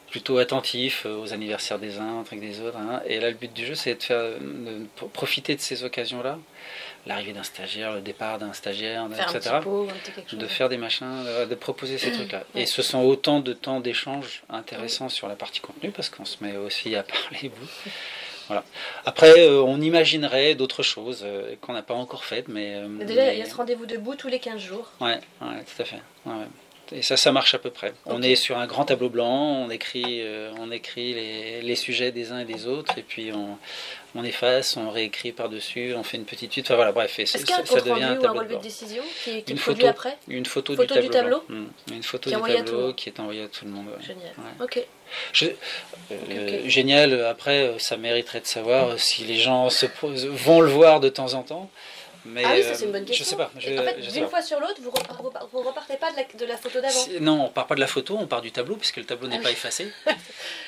Speaker 2: plutôt attentifs aux anniversaires des uns, trucs des autres. hein. Et là le but du jeu c'est de faire de pro- profiter de ces occasions-là, l'arrivée d'un stagiaire, le départ d'un stagiaire,
Speaker 1: Faire
Speaker 2: etc.
Speaker 1: pot, un.
Speaker 2: De faire des machins, de, proposer ces trucs-là.
Speaker 1: Ouais.
Speaker 2: Et ce sont autant de temps d'échange intéressants sur la partie contenu parce qu'on se met aussi à parler vous. Voilà. Après, euh, on imaginerait d'autres choses euh, qu'on n'a pas encore faites, mais. euh,
Speaker 1: Mais déjà, il y a ce rendez-vous debout tous les 15 jours.
Speaker 2: Ouais, ouais, tout à fait. Ouais, ouais. Et ça, ça marche à peu près. On est sur un grand tableau blanc, on écrit, euh, on écrit les, les sujets des uns et des autres, et puis on, on efface, on réécrit par-dessus, on fait une petite suite. Enfin voilà, bref, et c'est-
Speaker 1: Est-ce qu'il y a un
Speaker 2: ça, devient un
Speaker 1: rendu ou un
Speaker 2: tableau de
Speaker 1: décision qui, qui est
Speaker 2: Une photo.
Speaker 1: après
Speaker 2: Une photo,
Speaker 1: Photo
Speaker 2: du
Speaker 1: du
Speaker 2: tableau.
Speaker 1: tableau.
Speaker 2: Mm. Une photo
Speaker 1: Qui
Speaker 2: du tableau
Speaker 1: monde.
Speaker 2: qui est envoyée à tout le monde. ouais.
Speaker 1: Génial.
Speaker 2: Ouais.
Speaker 1: Ok.
Speaker 2: Je- euh. Génial, après, euh, ça mériterait de savoir euh, si les gens se posent- vont le voir de temps en temps. Mais,
Speaker 1: ah oui, ça
Speaker 2: euh,
Speaker 1: c'est une bonne question.
Speaker 2: Je sais pas. je-
Speaker 1: en fait, d'une
Speaker 2: pas.
Speaker 1: fois sur l'autre, vous, vous repartez pas de la, de la photo d'avant.
Speaker 2: Non, on part pas de la photo, on part du tableau, puisque le tableau n'est
Speaker 1: Ah
Speaker 2: pas
Speaker 1: oui.
Speaker 2: effacé.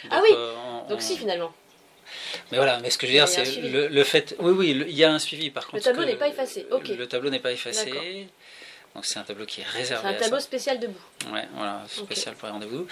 Speaker 1: Ah oui.
Speaker 2: euh, on-
Speaker 1: Donc
Speaker 2: on-
Speaker 1: si finalement.
Speaker 2: Mais voilà, mais ce que je veux dire, c'est le, le fait. Oui, oui, le- il y a un suivi. Par contre,
Speaker 1: tableau
Speaker 2: que-
Speaker 1: n'est pas effacé, ok.
Speaker 2: Le tableau n'est pas effacé. Donc c'est un tableau qui est
Speaker 1: C'est
Speaker 2: réservé
Speaker 1: un
Speaker 2: à
Speaker 1: tableau
Speaker 2: ça.
Speaker 1: spécial debout.
Speaker 2: Ouais, voilà, spécial pour les rendez-vous.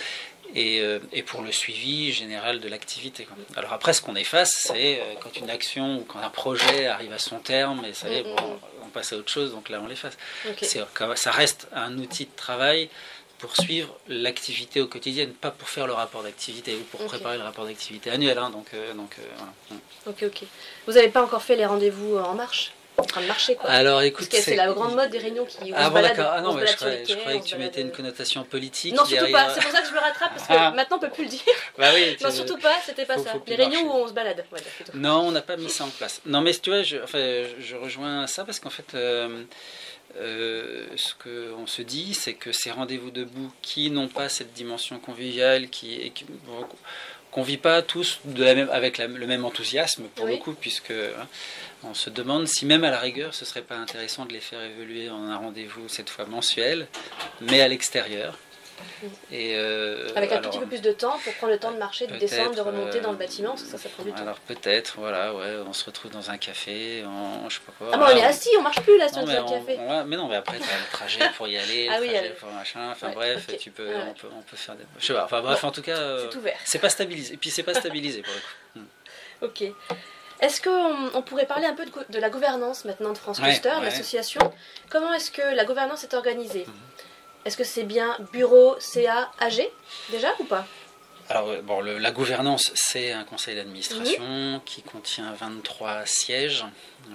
Speaker 2: Et, euh, et pour le suivi général de l'activité. Alors après, ce qu'on efface, c'est euh, quand une action ou quand un projet arrive à son terme, et ça y est,
Speaker 1: Mm,
Speaker 2: bon, on passe à autre chose, donc là on l'efface.
Speaker 1: Ok.
Speaker 2: C'est quand- Ça reste un outil de travail pour suivre l'activité au quotidien, pas pour faire le rapport d'activité ou pour préparer le rapport d'activité annuel. hein, donc, euh, donc, euh, voilà. Mm.
Speaker 1: Ok, ok. Vous n'avez pas encore fait les rendez-vous euh, en marche? En train de marcher quoi.
Speaker 2: Alors
Speaker 1: Parce
Speaker 2: écoute,
Speaker 1: que c'est la grande mode des réunions qui on
Speaker 2: Ah bon, d'accord. Ah non, mais je croyais, je que tu mettais une connotation politique.
Speaker 1: Non, surtout
Speaker 2: derrière.
Speaker 1: pas. C'est pour ça que je me rattrape parce que
Speaker 2: Ah.
Speaker 1: maintenant on peut plus le dire.
Speaker 2: Bah oui,
Speaker 1: Non, surtout pas. C'était pas
Speaker 2: Faut-
Speaker 1: ça.
Speaker 2: faut
Speaker 1: Les réunions
Speaker 2: marcher.
Speaker 1: où on se balade. Plutôt.
Speaker 2: Non, on n'a pas mis ça en place. Non, mais tu vois, je, enfin, je, je rejoins ça parce qu'en fait, euh, euh, ce qu'on se dit, c'est que ces rendez-vous debout qui n'ont pas cette dimension conviviale, qui, et qui- bon, qu'on vit pas tous de la même, avec la- le même enthousiasme pour
Speaker 1: Oui.
Speaker 2: le coup, puisque hein, on se demande si même à la rigueur, ce serait pas intéressant de les faire évoluer en un rendez-vous cette fois mensuel, mais à l'extérieur. Et euh,
Speaker 1: Avec un
Speaker 2: alors,
Speaker 1: tout petit peu plus de temps pour prendre le temps de marcher, de descendre, de remonter
Speaker 2: euh,
Speaker 1: dans le bâtiment, parce que ça, ça prend du temps.
Speaker 2: Alors peut-être, voilà, ouais, on se retrouve dans un café, on, je sais pas quoi.
Speaker 1: Ah, mais on est assis, on marche plus là sur le
Speaker 2: on-
Speaker 1: café.
Speaker 2: on mais non, mais après, tu as le trajet pour y aller,
Speaker 1: Ah
Speaker 2: le
Speaker 1: oui,
Speaker 2: trajet pour machin, enfin
Speaker 1: Ouais,
Speaker 2: bref, tu peux,
Speaker 1: Ouais,
Speaker 2: on, peut, on peut faire des... Je sais pas, enfin bref, en tout cas, euh,
Speaker 1: C'est ouvert.
Speaker 2: c'est pas stabilisé. Et puis c'est pas stabilisé pour le coup.
Speaker 1: Ok. Est-ce qu'on on pourrait parler un peu de, la gouvernance maintenant de France Cluster,
Speaker 2: ouais.
Speaker 1: l'association? Comment est-ce que la gouvernance est organisée?
Speaker 2: Mhm.
Speaker 1: Est-ce que c'est bien bureau, CA, AG déjà ou pas?
Speaker 2: Alors, euh, bon, le- la gouvernance, c'est un conseil d'administration qui contient 23 sièges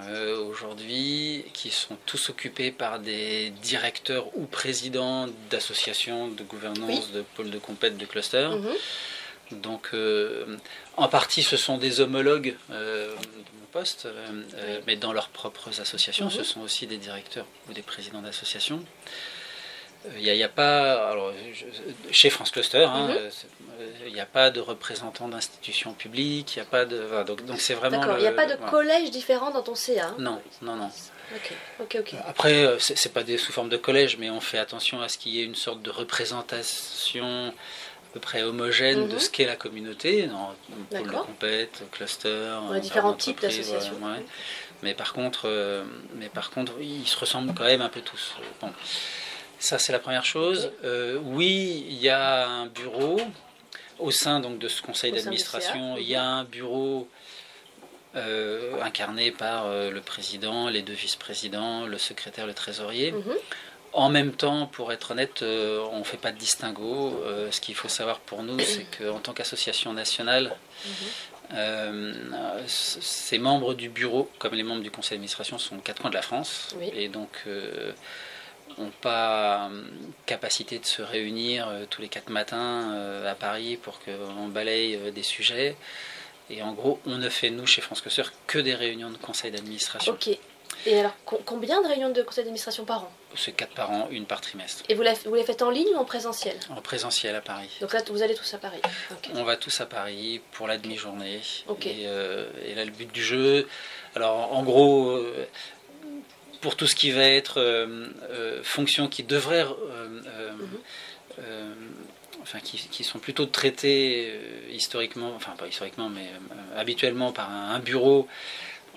Speaker 2: euh, aujourd'hui, qui sont tous occupés par des directeurs ou présidents d'associations de gouvernance, de pôles de compète, de clusters.
Speaker 1: Mhm.
Speaker 2: Donc, euh, en partie, ce sont des homologues euh, de mon poste,
Speaker 1: Oui.
Speaker 2: mais dans leurs propres associations,
Speaker 1: Mhm.
Speaker 2: ce sont aussi des directeurs ou des présidents d'associations. Il n'y a, pas, alors, je- chez France Cluster, hein,
Speaker 1: Mhm.
Speaker 2: euh, il n'y a pas de représentants d'institutions publiques, il n'y a pas de. voilà, donc, donc c'est vraiment.
Speaker 1: D'accord, il n'y a pas de
Speaker 2: voilà.
Speaker 1: collège différent dans ton CA hein
Speaker 2: Non, non, non.
Speaker 1: Ok, ok, ok.
Speaker 2: Après, euh, c'est pas des, sous forme de collège, mais on fait attention à ce qu'il y ait une sorte de représentation à peu près homogène de
Speaker 1: Mhm.
Speaker 2: ce qu'est la communauté, dans pôle de compète, cluster,
Speaker 1: On a différents types d'associations.
Speaker 2: ouais, ouais. Mais par contre, euh, mais par contre, ils se ressemblent quand même un peu tous. Bon. Ça, c'est la première chose. Euh, oui, il y a un bureau au sein donc de ce conseil d'administration. Il y a un bureau euh, incarné par euh, le président, les deux vice-présidents, le secrétaire, le trésorier.
Speaker 1: Mhm.
Speaker 2: En même temps, pour être honnête, euh, on ne fait pas de distinguo. Euh, ce qu'il faut savoir pour nous, c'est qu'en tant qu'association nationale,
Speaker 1: Mhm.
Speaker 2: euh, ces membres du bureau, comme les membres du conseil d'administration, sont aux quatre coins de la France.
Speaker 1: Oui.
Speaker 2: Et donc, n'ont pas euh, capacité de se réunir euh, tous les quatre matins euh, à Paris pour qu'on balaye des sujets. Et en gros, on ne fait, nous, chez France Cluster, que des réunions de conseil d'administration.
Speaker 1: Ok. Et alors, combien de réunions de conseil d'administration par an?
Speaker 2: C'est quatre par an, une par trimestre.
Speaker 1: Et vous, vous les faites en ligne ou en présentiel?
Speaker 2: En présentiel à Paris.
Speaker 1: Donc là, vous allez tous à Paris
Speaker 2: On va tous à Paris pour la demi-journée. Euh, et, là, le but du jeu, alors en gros, euh, pour tout ce qui va être euh, fonctions qui devraient... Mhm. Enfin, qui, sont plutôt traités historiquement, enfin pas historiquement, mais habituellement par un bureau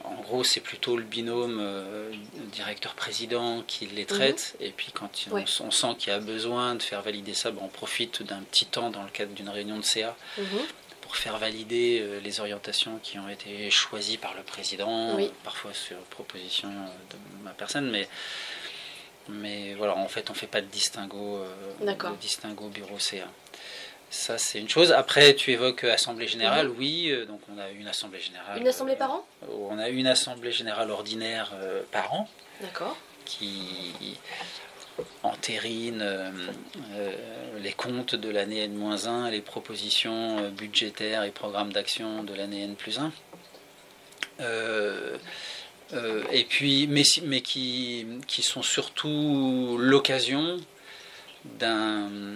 Speaker 2: en gros, c'est plutôt le binôme euh, directeur-président qui les traite. Mhm. Et puis, quand on, sent qu'il y a besoin de faire valider ça, ben, on profite d'un petit temps dans le cadre d'une réunion de CA mhm. Pour faire valider euh, les orientations qui ont été choisies par le président, parfois sur proposition de ma personne. Mais, mais voilà, en fait, on ne fait pas de distinguo, euh, de distinguo bureau CA. Ça, c'est une chose. Après, tu évoques Assemblée Générale. Oui, euh, donc on a une Assemblée Générale.
Speaker 1: Une Assemblée par an?
Speaker 2: euh, On a une Assemblée Générale ordinaire euh, par an.
Speaker 1: D'accord.
Speaker 2: Qui entérine les comptes de l'année N-1, les propositions budgétaires et programmes d'action de l'année N plus 1. et puis, mais, mais qui, qui sont surtout l'occasion d'un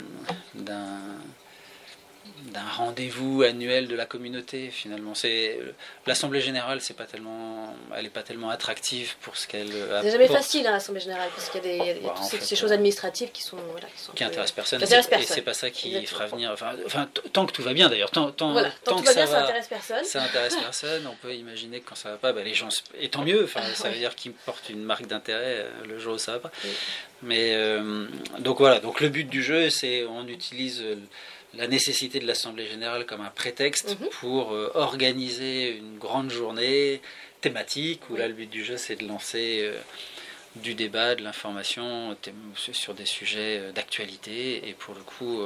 Speaker 2: rendez-vous annuel de la communauté finalement. C'est l'assemblée générale c'est pas tellement elle est pas tellement attractive pour ce qu'elle
Speaker 1: c'est jamais facile hein, l'assemblée générale parce qu'il y a, des, toutes ces, choses administratives qui sont
Speaker 2: qui, intéressent personne, et c'est pas ça qui fera venir enfin, tant que tout va bien d'ailleurs tant, tant, tant, que, ça, va,
Speaker 1: ça intéresse personne.
Speaker 2: ça intéresse personne on peut imaginer que quand ça va pas bah, les gens et tant mieux enfin ça veut dire qu'ils portent une marque d'intérêt euh, le jour où ça va pas mais euh, donc voilà donc le but du jeu c'est on utilise la nécessité de l'Assemblée générale comme un prétexte mhm. pour euh, organiser une grande journée thématique, où là le but du jeu c'est de lancer euh, du débat, de l'information sur des sujets euh, d'actualité, et pour le coup,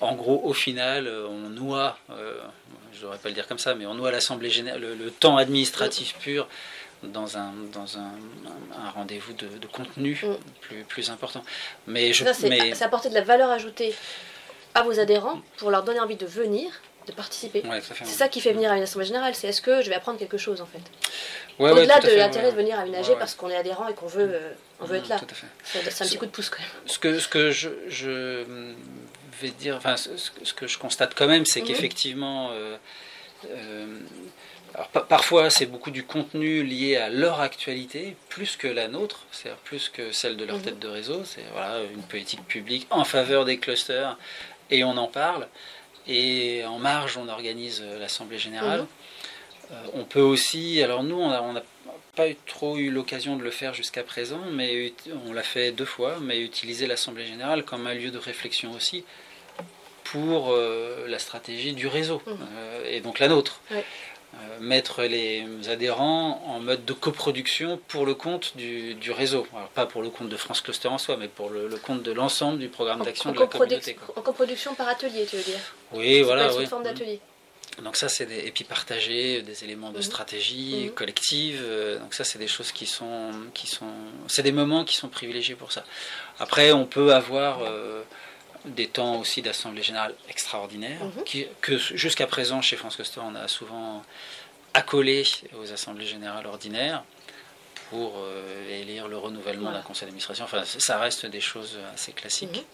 Speaker 2: en gros, au final, on noie, je ne devrais pas le dire comme ça, mais on noie l'Assemblée générale, le, temps administratif pur dans un, dans un, rendez-vous de, contenu mm. plus, plus important.
Speaker 1: Mais je, mais... ça apporter de la valeur ajoutée à vos adhérents pour leur donner envie de venir, de participer. c'est ça qui fait venir à une assemblée générale, c'est est-ce que je vais apprendre quelque chose en fait. Au-delà de l'intérêt de venir aménager parce qu'on est adhérent et qu'on veut, euh, on veut être là. C'est un petit coup de pouce quand même.
Speaker 2: Ce que, ce que je, je vais dire, enfin ce, que je constate quand même, c'est mhm. qu'effectivement, euh, euh, parfois, c'est beaucoup du contenu lié à leur actualité, plus que la nôtre, c'est-à-dire plus que celle de leur mhm. tête de réseau. C'est voilà, une politique publique en faveur des clusters, et on en parle. Et en marge, on organise euh, l'Assemblée générale. Mhm. Euh, on peut aussi, alors nous, on n'a pas trop eu l'occasion de le faire jusqu'à présent, mais on l'a fait deux fois, mais utiliser l'Assemblée générale comme un lieu de réflexion aussi pour euh, la stratégie du réseau, mhm. et donc la nôtre. Mettre les adhérents en mode de coproduction pour le compte du, réseau. Alors, pas pour le compte de France Cluster en soi, mais pour le, compte de l'ensemble du programme d'action de la communauté.
Speaker 1: En coproduction par atelier, tu veux dire?
Speaker 2: Oui, voilà.
Speaker 1: Une forme d'atelier.
Speaker 2: Donc ça, c'est et puis partager des éléments de mhm. stratégie mhm. collective. Euh, donc ça, c'est des choses qui sont, qui sont, c'est des moments qui sont privilégiés pour ça. Après, on peut avoir euh, des temps aussi d'Assemblée Générale extraordinaires, mhm. que jusqu'à présent chez France Coster on a souvent accolé aux Assemblées Générales ordinaires pour euh, élire le renouvellement d'un conseil d'administration. Enfin, ça reste des choses assez classiques. Mhm.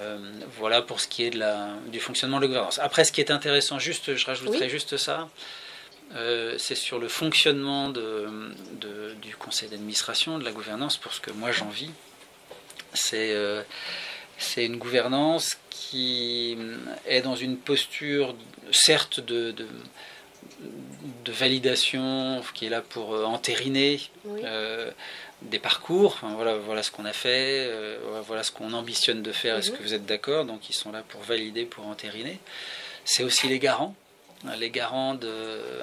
Speaker 2: Euh, voilà pour ce qui est de la, du fonctionnement de la gouvernance. Après, ce qui est intéressant, juste, je rajouterai juste ça, euh, c'est sur le fonctionnement de, du conseil d'administration, de la gouvernance, pour ce que moi j'en vis. C'est c'est une gouvernance qui est dans une posture, certes, de, de, validation, qui est là pour euh, entériner euh, des parcours. voilà, voilà ce qu'on a fait, euh, voilà ce qu'on ambitionne de faire. Est-ce mhm. que vous êtes d'accord? Donc, ils sont là pour valider, pour entériner. C'est aussi les garants, les garants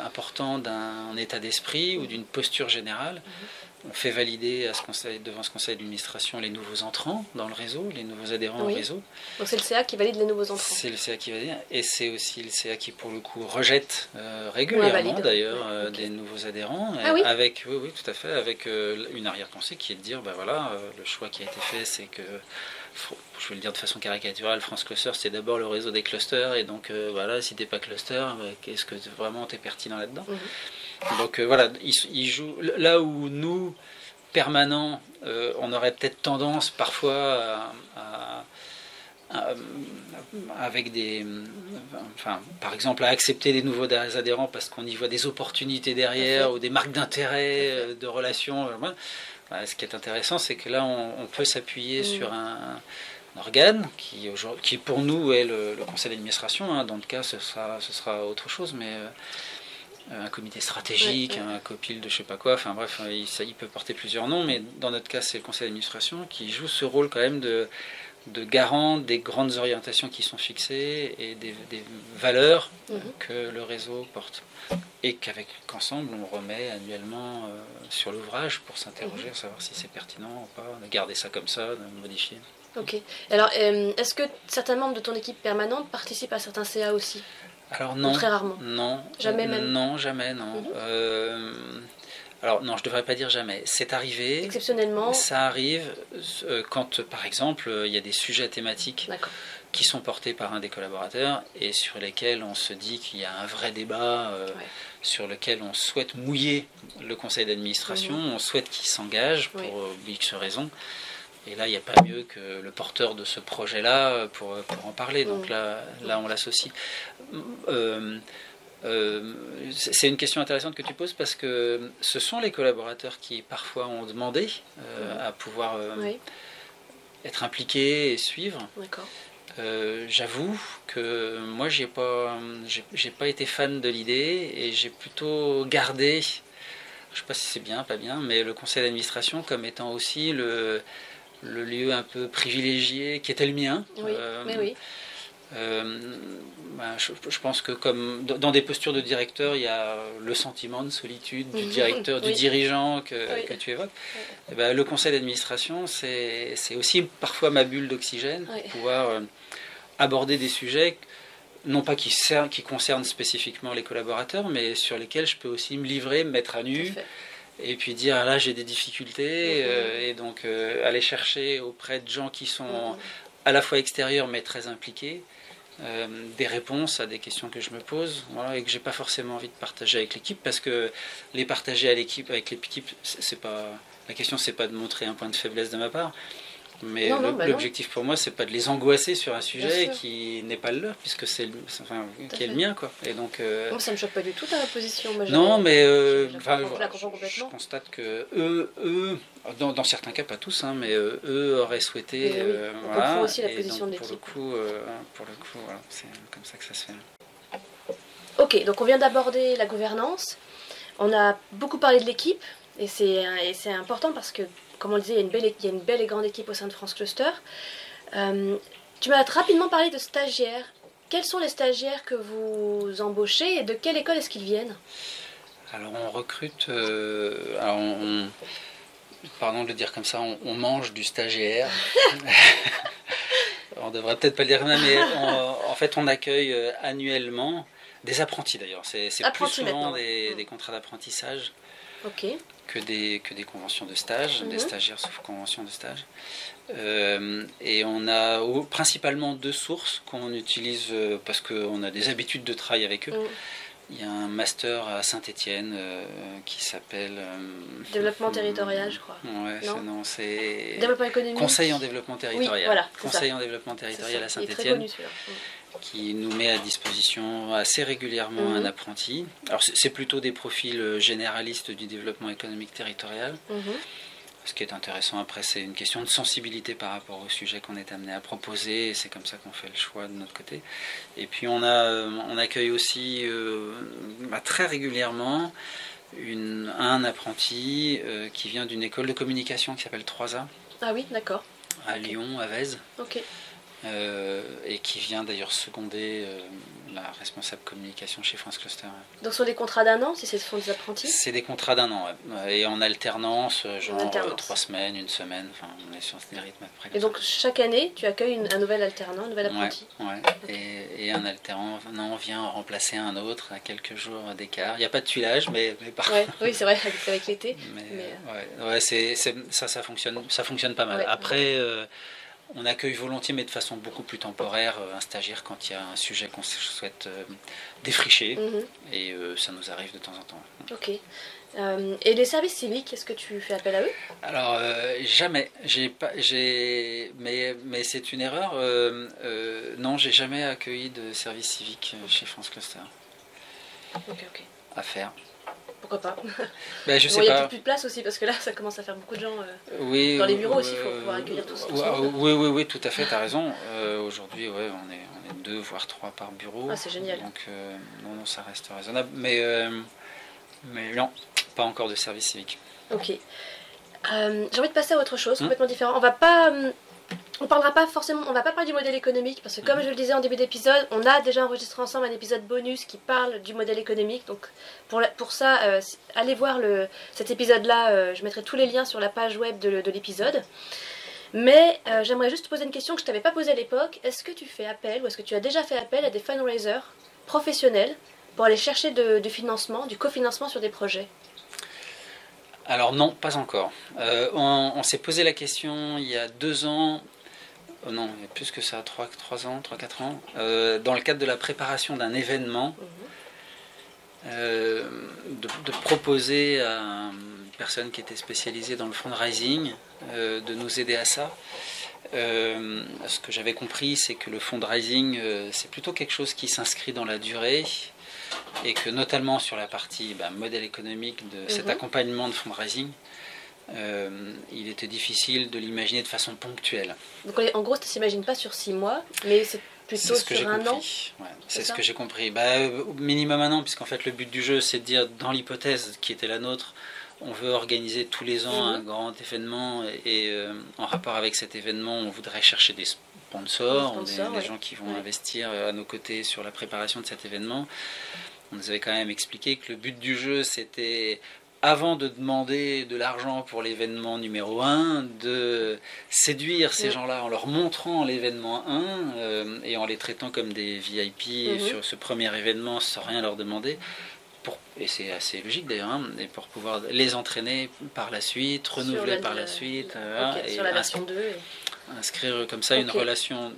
Speaker 2: importants d'un état d'esprit ou d'une posture générale. Mhm. On fait valider à ce conseil, devant ce conseil d'administration les nouveaux entrants dans le réseau, les nouveaux adhérents
Speaker 1: Oui.
Speaker 2: au réseau.
Speaker 1: Donc c'est le CA qui valide les nouveaux entrants.
Speaker 2: C'est le CA qui valide, et c'est aussi le CA qui, pour le coup, rejette euh, régulièrement, d'ailleurs,
Speaker 1: Ouais,
Speaker 2: euh, des nouveaux adhérents,
Speaker 1: Ah oui
Speaker 2: avec, oui, oui, tout à fait, avec euh, une arrière-pensée qui est de dire, ben voilà, euh, le choix qui a été fait, c'est que, je vais le dire de façon caricaturale, France Cluster, c'est d'abord le réseau des clusters, et donc, euh, voilà, si t'es pas cluster, ben, qu'est-ce que vraiment t'es pertinent là-dedans?
Speaker 1: Mhm.
Speaker 2: Donc, euh, voilà, il, il joue, là où nous, permanents, euh, on aurait peut-être tendance parfois à- à avec des, enfin, par exemple, à accepter des nouveaux adhérents parce qu'on y voit des opportunités derrière ou des marques d'intérêt, euh, de relations. voilà. Voilà, ce qui est intéressant, c'est que là, on, on peut s'appuyer
Speaker 1: Mm.
Speaker 2: sur un, un organe qui, pour nous, est le, le conseil d'administration. hein. Dans le cas, ce sera, ce sera autre chose, mais un comité stratégique,
Speaker 1: Ouais, ouais.
Speaker 2: un copil de je sais pas quoi. Enfin bref, il, ça, il peut porter plusieurs noms, mais dans notre cas, c'est le conseil d'administration qui joue ce rôle quand même de de garant des grandes orientations qui sont fixées et des, des valeurs
Speaker 1: Mhm.
Speaker 2: que le réseau porte. Et qu'avec qu'ensemble, on remet annuellement euh, sur l'ouvrage pour s'interroger,
Speaker 1: Mhm.
Speaker 2: savoir si c'est pertinent ou pas, de garder ça comme ça, de modifier.
Speaker 1: Ok. Alors, euh, est-ce que certains membres de ton équipe permanente participent à certains CA aussi?
Speaker 2: Alors
Speaker 1: Ou
Speaker 2: non,
Speaker 1: Très rarement.
Speaker 2: non,
Speaker 1: Jamais même
Speaker 2: Non, jamais, non.
Speaker 1: Mhm.
Speaker 2: Euh, alors non, je devrais pas dire jamais. C'est arrivé.
Speaker 1: Exceptionnellement.
Speaker 2: Ça arrive euh, quand, par exemple, il y a des sujets thématiques qui sont portés par un des collaborateurs et sur lesquels on se dit qu'il y a un vrai débat, euh,
Speaker 1: Ouais.
Speaker 2: sur lequel on souhaite mouiller le conseil d'administration, on souhaite qu'il s'engage pour.
Speaker 1: Oui.
Speaker 2: euh, X raisons. Et là, il n'y a pas mieux que le porteur de ce projet-là euh, pour, pour en parler. Donc là, là, on l'associe. Euh, euh, c'est une question intéressante que tu poses parce que ce sont les collaborateurs qui parfois ont demandé euh, à pouvoir euh,
Speaker 1: Oui,
Speaker 2: être impliqués et suivre.
Speaker 1: d'accord.
Speaker 2: Euh, J'avoue que moi, j'ai pas, j'ai- j'ai pas été fan de l'idée et j'ai plutôt gardé, je sais pas si c'est bien, pas bien, mais le conseil d'administration comme étant aussi le, le lieu un peu privilégié qui était le mien.
Speaker 1: Oui,
Speaker 2: Euh,
Speaker 1: oui.
Speaker 2: euh, ben, je, je pense que comme dans des postures de directeur, il y a le sentiment de solitude du
Speaker 1: Mhm.
Speaker 2: directeur, du
Speaker 1: Oui.
Speaker 2: dirigeant que,
Speaker 1: Oui.
Speaker 2: que tu évoques. Eh ben, le conseil d'administration, c'est aussi parfois ma bulle d'oxygène pour pouvoir euh, aborder des sujets, non pas qui, concernent spécifiquement les collaborateurs, mais sur lesquels je peux aussi me livrer, me mettre à nu. Et puis dire ah là j'ai des difficultés,
Speaker 1: Mhm.
Speaker 2: euh, et donc euh, aller chercher auprès de gens qui sont
Speaker 1: Mhm.
Speaker 2: à la fois extérieurs mais très impliqués, euh, des réponses à des questions que je me pose, voilà, et que j'ai pas forcément envie de partager avec l'équipe, parce que les partager à l'équipe, avec l'équipe, c'est c'est pas la question, c'est pas de montrer un point de faiblesse de ma part. Mais
Speaker 1: bah
Speaker 2: l'objectif pour moi, c'est pas de les angoisser sur un sujet qui n'est pas le leur, puisque c'est le, enfin, qui est le mien, quoi. Et donc, euh,
Speaker 1: Moi, ça me choque pas du tout ta position. Moi,
Speaker 2: non, mais euh,
Speaker 1: je
Speaker 2: enfin, voilà, constate que eux, eux dans, dans certains cas, pas tous, hein, mais euh, eux auraient souhaité.
Speaker 1: Oui, on
Speaker 2: voilà,
Speaker 1: comprend aussi la position
Speaker 2: donc,
Speaker 1: de
Speaker 2: pour le coup, pour le coup, voilà, c'est comme ça que ça se fait.
Speaker 1: Ok, donc on vient d'aborder la gouvernance. On a beaucoup parlé de l'équipe et c'est important parce que, comme on le disait, il y, a une belle, il y a une belle et grande équipe au sein de France Cluster. Euh, tu m'as rapidement parlé de stagiaires. Quels sont les stagiaires que vous embauchez et de quelle école est-ce qu'ils viennent?
Speaker 2: Alors on recrute, euh, alors on, on- pardon de le dire comme ça, on, on mange du stagiaire. on devrait peut-être pas le dire mais on- en fait on accueille euh, annuellement des apprentis d'ailleurs. C'est c'est plus souvent des, des contrats d'apprentissage.
Speaker 1: Ok,
Speaker 2: que des, que des conventions de stage,
Speaker 1: Mhm.
Speaker 2: des stagiaires sauf convention de stage. Euh, et on a principalement deux sources qu'on utilise euh, parce qu'on a des habitudes de travail avec eux.
Speaker 1: Mm.
Speaker 2: Il y a un master à Saint-Étienne qui s'appelle... euh,
Speaker 1: développement territorial, je crois.
Speaker 2: Ouais,
Speaker 1: Non
Speaker 2: c'est-.
Speaker 1: Développement économique.
Speaker 2: Conseil en développement territorial.
Speaker 1: voilà,
Speaker 2: Conseil
Speaker 1: ça.
Speaker 2: en développement territorial à Saint-Étienne. Qui nous met à disposition assez régulièrement
Speaker 1: Mhm.
Speaker 2: un apprenti. Alors c'est plutôt des profils euh, généralistes du développement économique territorial.
Speaker 1: Mhm.
Speaker 2: Ce qui est intéressant après, c'est une question de sensibilité par rapport au sujet qu'on est amené à proposer, c'est comme ça qu'on fait le choix de notre côté. Et puis on, a, euh, on accueille aussi euh, bah, très régulièrement une, un apprenti euh, qui vient d'une école de communication qui s'appelle 3A
Speaker 1: Ah oui, d'accord.
Speaker 2: à Lyon, à Vèze.
Speaker 1: Ok.
Speaker 2: Et qui vient d'ailleurs seconder la responsable communication chez France Cluster.
Speaker 1: Donc, ce sont des contrats d'un an, si ce sont des apprentis?
Speaker 2: C'est des contrats d'un an, et en alternance, genre trois semaines, une semaine, enfin, on est sur des rythmes à peu
Speaker 1: près. Et donc, chaque année, tu accueilles un nouvel alternant, un nouvel apprenti?
Speaker 2: Ouais, et, un alternant vient remplacer un autre à quelques jours d'écart. Il n'y a pas de tuilage, mais, mais par...
Speaker 1: Oui, c'est vrai, avec, l'été.
Speaker 2: Mais, Ouais, c'est, ça, ça fonctionne, ça fonctionne pas mal. Après... On accueille volontiers, mais de façon beaucoup plus temporaire, euh, un stagiaire quand il y a un sujet qu'on souhaite euh, défricher. Mhm. Et euh, ça nous arrive de temps en temps.
Speaker 1: Ok. et les services civiques, est-ce que tu fais appel à eux?
Speaker 2: Alors, jamais. J'ai pas, j'ai, mais, mais c'est une erreur. non, j'ai jamais accueilli de service civique chez France Cluster.
Speaker 1: Ok, ok.
Speaker 2: À faire.
Speaker 1: Pourquoi pas
Speaker 2: ben, je sais
Speaker 1: Il
Speaker 2: n'y a
Speaker 1: plus de place aussi parce que là, ça commence à faire beaucoup de gens euh, dans les bureaux aussi. Il faut pouvoir accueillir tout ça.
Speaker 2: Oui, oui, oui, tout à fait, tu as raison. Euh, aujourd'hui, ouais, on, est, on est deux, voire trois par bureau.
Speaker 1: Ah, c'est génial.
Speaker 2: Donc, euh, non, non, ça reste raisonnable. Mais, mais non, pas encore de service civique.
Speaker 1: Ok. J'ai envie de passer à autre chose, hum. complètement différent. On va pas hum, on parlera pas forcément, on va pas parler du modèle économique parce que comme mhm. je le disais en début d'épisode, on a déjà enregistré ensemble un épisode bonus qui parle du modèle économique. Donc pour, pour ça, euh, allez voir le, cet épisode-là. Euh, je mettrai tous les liens sur la page web de, l'épisode. Mais euh, j'aimerais juste te poser une question que je t'avais pas posée à l'époque. Est-ce que tu fais appel ou est-ce que tu as déjà fait appel à des fundraisers professionnels pour aller chercher du financement, du cofinancement sur des projets?
Speaker 2: Alors non, pas encore. on s'est posé la question il y a deux ans oh non, il y a plus que ça, 3, 3 ans, 3-4 ans, euh, dans le cadre de la préparation d'un événement, euh, de, proposer à une personne qui était spécialisée dans le fundraising euh, de nous aider à ça. ce que j'avais compris, c'est que le fundraising, c'est plutôt quelque chose qui s'inscrit dans la durée et que notamment sur la partie bah, modèle économique de cet mhm. accompagnement de fundraising, euh, il était difficile de l'imaginer de façon ponctuelle.
Speaker 1: Donc en gros, tu ne s'imagines pas sur six mois, mais c'est plutôt
Speaker 2: ce que
Speaker 1: sur un an
Speaker 2: C'est ce que j'ai compris. Bah, au minimum un an, puisqu'en fait le but du jeu, c'est de dire, dans l'hypothèse qui était la nôtre, on veut organiser tous les ans un mhm. grand événement et euh, en rapport avec cet événement, on voudrait chercher des sponsors, des, gens qui vont investir à nos côtés sur la préparation de cet événement. On nous avait quand même expliqué que le but du jeu, c'était avant de demander de l'argent pour l'événement numéro 1, de séduire ces gens-là en leur montrant l'événement 1 euh, et en les traitant comme des VIP mhm. sur ce premier événement sans rien leur demander. Pour, et c'est assez logique d'ailleurs, hein, et pour pouvoir les entraîner par la suite, renouveler par la suite,
Speaker 1: euh, et sur la version 2.
Speaker 2: Inscrire comme ça une relation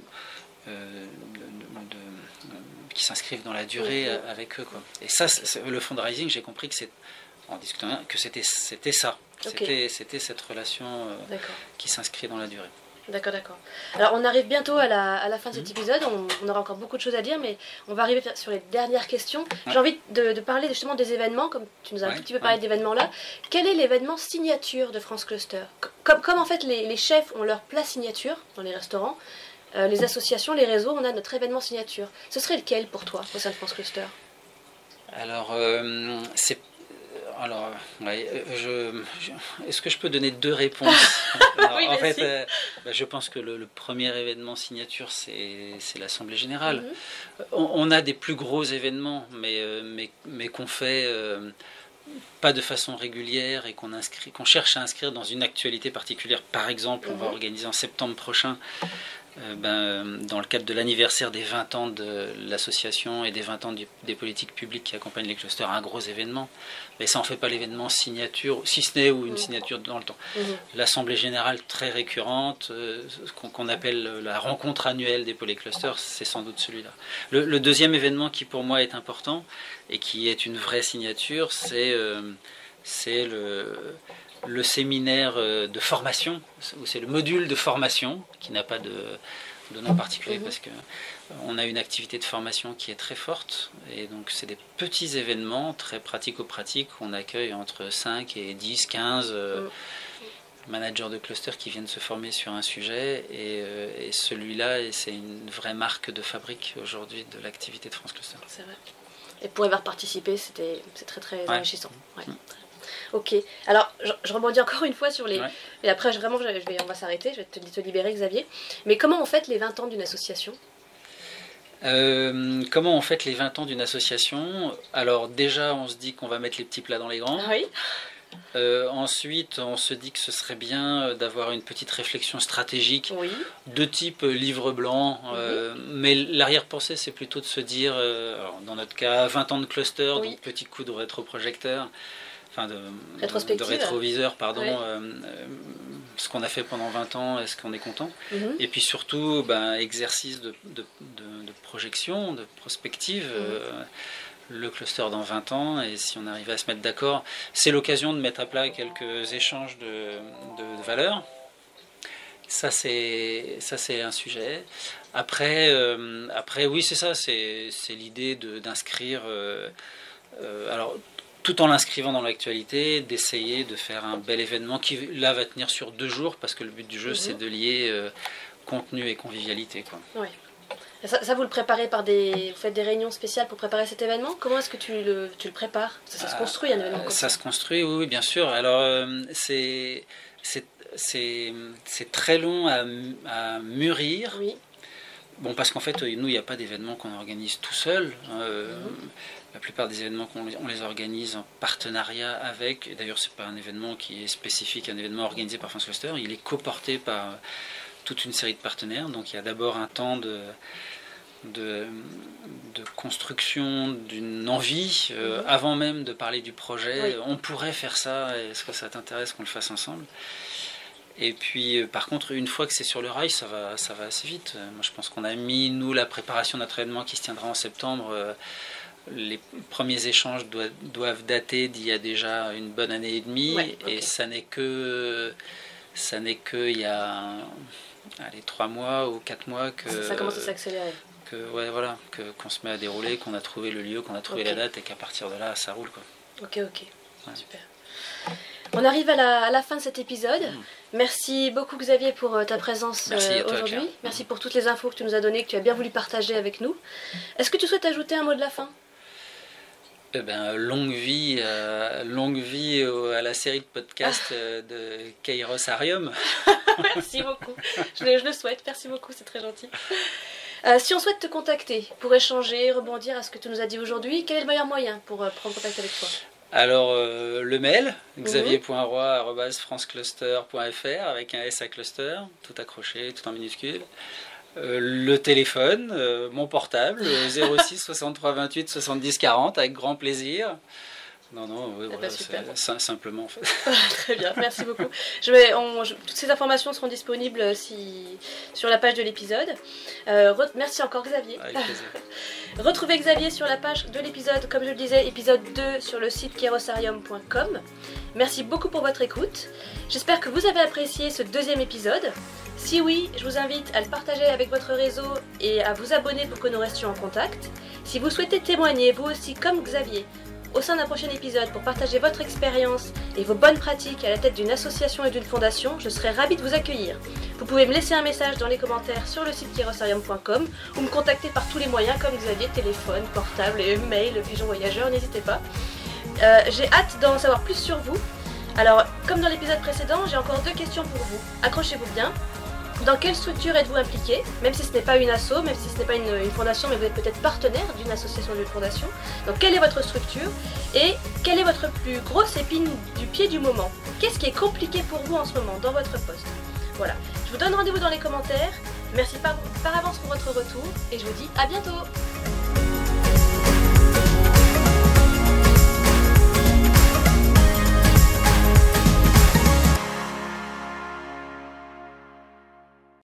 Speaker 2: euh, qui s'inscrive dans la durée avec eux. Quoi. Et ça, le fundraising, j'ai compris que c'est en discutant que c'était c'était ça. C'était cette relation euh, qui s'inscrit dans la durée.
Speaker 1: D'accord, d'accord. Alors on arrive bientôt à la, à la fin de cet mhm. épisode, on, aura encore beaucoup de choses à dire, mais on va arriver sur les dernières questions. J'ai envie de, parler justement des événements, comme tu nous as un petit peu parlé d'événements là. Quel est l'événement signature de France Cluster comme, comme en fait les, les, chefs ont leur plat signature dans les restaurants, euh, les associations, les réseaux, on a notre événement signature. Ce serait lequel pour toi au sein de France Cluster?
Speaker 2: Alors, euh, c'est alors, je, est-ce que je peux donner deux réponses
Speaker 1: En
Speaker 2: fait, euh, bah, je pense que le, premier événement signature, c'est, l'Assemblée générale. Mhm. on, a des plus gros événements, mais, euh, mais, mais qu'on fait euh, pas de façon régulière et qu'on, inscrit, qu'on cherche à inscrire dans une actualité particulière. Par exemple, on va mhm. organiser en septembre prochain euh, ben, dans le cadre de l'anniversaire des 20 ans de l'association et des 20 ans des politiques publiques qui accompagnent les clusters, un gros événement. Mais ça en fait pas l'événement signature, si ce n'est ou une signature dans le temps. Mhm. L'Assemblée générale très récurrente, euh, qu'on appelle la rencontre annuelle des polyclusters, c'est sans doute celui-là. Le, deuxième événement qui pour moi est important et qui est une vraie signature, c'est euh, c'est le le séminaire euh, de formation, ou c'est le module de formation, qui n'a pas de, nom particulier mhm. parce que euh, on a une activité de formation qui est très forte et donc c'est des petits événements très pratico-pratiques on accueille entre 5 et 10, 15 euh, mhm. managers de cluster qui viennent se former sur un sujet et, celui-là c'est une vraie marque de fabrique aujourd'hui de l'activité de France Cluster.
Speaker 1: C'est vrai. Et pour y avoir participé, c'était très très enrichissant. Mm. Ok. Alors, je, rebondis encore une fois sur les. Et après, vraiment, je vais, on va s'arrêter. Je vais te, te, libérer, Xavier. Mais comment on fête les 20 ans d'une association?
Speaker 2: Euh, comment on fête les 20 ans d'une association? Alors déjà, on se dit qu'on va mettre les petits plats dans les grands.
Speaker 1: Oui.
Speaker 2: Euh, ensuite, on se dit que ce serait bien euh, d'avoir une petite réflexion stratégique de type livre blanc. Mhm. Mais l'arrière-pensée, c'est plutôt de se dire, dans notre cas, 20 ans de cluster, donc petit coup de rétroprojecteur enfin de, de, rétroviseur, pardon, euh, euh, ce qu'on a fait pendant 20 ans, est-ce qu'on est content? Mhm. Et puis surtout, ben, exercice de, de, projection, de prospective. Mhm. Euh, le cluster dans 20 ans, et si on arrive à se mettre d'accord, c'est l'occasion de mettre à plat quelques échanges de, valeurs. Ça, c'est ça c'est un sujet. Après, après oui, c'est ça, c'est l'idée d'inscrire. alors, tout en l'inscrivant dans l'actualité, d'essayer de faire un bel événement qui là va tenir sur deux jours parce que le but du jeu c'est mhm. de lier euh, contenu et convivialité. Quoi.
Speaker 1: Oui. Ça, vous le préparez par des. Vous faites des réunions spéciales pour préparer cet événement? Comment est-ce que tu le, tu le prépares? Ça, se construit un événement comme
Speaker 2: ça, ça se construit, oui, bien sûr. Alors, euh, c'est c'est très long à, à mûrir.
Speaker 1: Oui.
Speaker 2: Bon, parce qu'en fait, nous, il n'y a pas d'événement qu'on organise tout seul. Euh, mhm. La plupart des événements, on les, on les organise en partenariat avec, d'ailleurs ce n'est pas un événement qui est spécifique, un événement organisé par France Cluster, il est coporté par toute une série de partenaires. Donc il y a d'abord un temps de, de, construction d'une envie, euh, mhm. avant même de parler du projet. On pourrait faire ça, est-ce que ça t'intéresse qu'on le fasse ensemble? Et puis, euh, par contre, une fois que c'est sur le rail, ça va, ça va assez vite. Moi, je pense qu'on a mis, nous, la préparation de notre événement qui se tiendra en septembre, euh, les premiers échanges doivent, dater d'il y a déjà une bonne année et demie, et ça n'est que ça n'est que il y a allez, trois mois ou quatre mois que
Speaker 1: ça commence à s'accélérer.
Speaker 2: Que ouais voilà que qu'on se met à dérouler, qu'on a trouvé le lieu, qu'on a trouvé la date et qu'à partir de là ça roule quoi.
Speaker 1: Ok ok super. On arrive à la, à la, fin de cet épisode. Mm. Merci beaucoup Xavier pour euh, ta présence euh, aujourd'hui. Merci pour toutes les infos que tu nous as données, que tu as bien voulu partager avec nous. Est-ce que tu souhaites ajouter un mot de la fin?
Speaker 2: Eh ben, longue vie, euh, longue vie à la série de podcasts euh, de Kairos Arium.
Speaker 1: merci beaucoup. Je, le souhaite. Merci beaucoup, c'est très gentil. Euh, si on souhaite te contacter pour échanger, rebondir à ce que tu nous as dit aujourd'hui, quel est le meilleur moyen pour prendre contact avec toi?
Speaker 2: Alors, le mail, mhm. xavier.roy.francecluster.fr avec un S à cluster, tout accroché, tout en minuscule. Euh, le téléphone, euh, mon portable, 06 63 28 70 40, avec grand plaisir. Non, non, oui, eh ben, simplement en fait.
Speaker 1: Très bien, merci beaucoup. Je vais, toutes ces informations seront disponibles si, sur la page de l'épisode. Euh, merci encore Xavier. Retrouvez Xavier sur la page de l'épisode, comme je le disais, épisode 2 sur le site kerosarium.com. Merci beaucoup pour votre écoute. J'espère que vous avez apprécié ce deuxième épisode. Si oui, je vous invite à le partager avec votre réseau et à vous abonner pour que nous restions en contact. Si vous souhaitez témoigner, vous aussi comme Xavier, au sein d'un prochain épisode pour partager votre expérience et vos bonnes pratiques à la tête d'une association et d'une fondation, je serai ravie de vous accueillir. Vous pouvez me laisser un message dans les commentaires sur le site kirosarium.com ou me contacter par tous les moyens comme Xavier, téléphone, portable, et mail, pigeon voyageur, n'hésitez pas. Euh, j'ai hâte d'en savoir plus sur vous. Alors, comme dans l'épisode précédent, j'ai encore deux questions pour vous. Accrochez-vous bien. Dans quelle structure êtes-vous impliqué? Même si ce n'est pas une asso, même si ce n'est pas une, fondation, mais vous êtes peut-être partenaire d'une association d'une fondation. Donc quelle est votre structure? Et quelle est votre plus grosse épine du pied du moment? Qu'est-ce qui est compliqué pour vous en ce moment dans votre poste? Voilà. Je vous donne rendez-vous dans les commentaires. Merci par, par avance pour votre retour et je vous dis à bientôt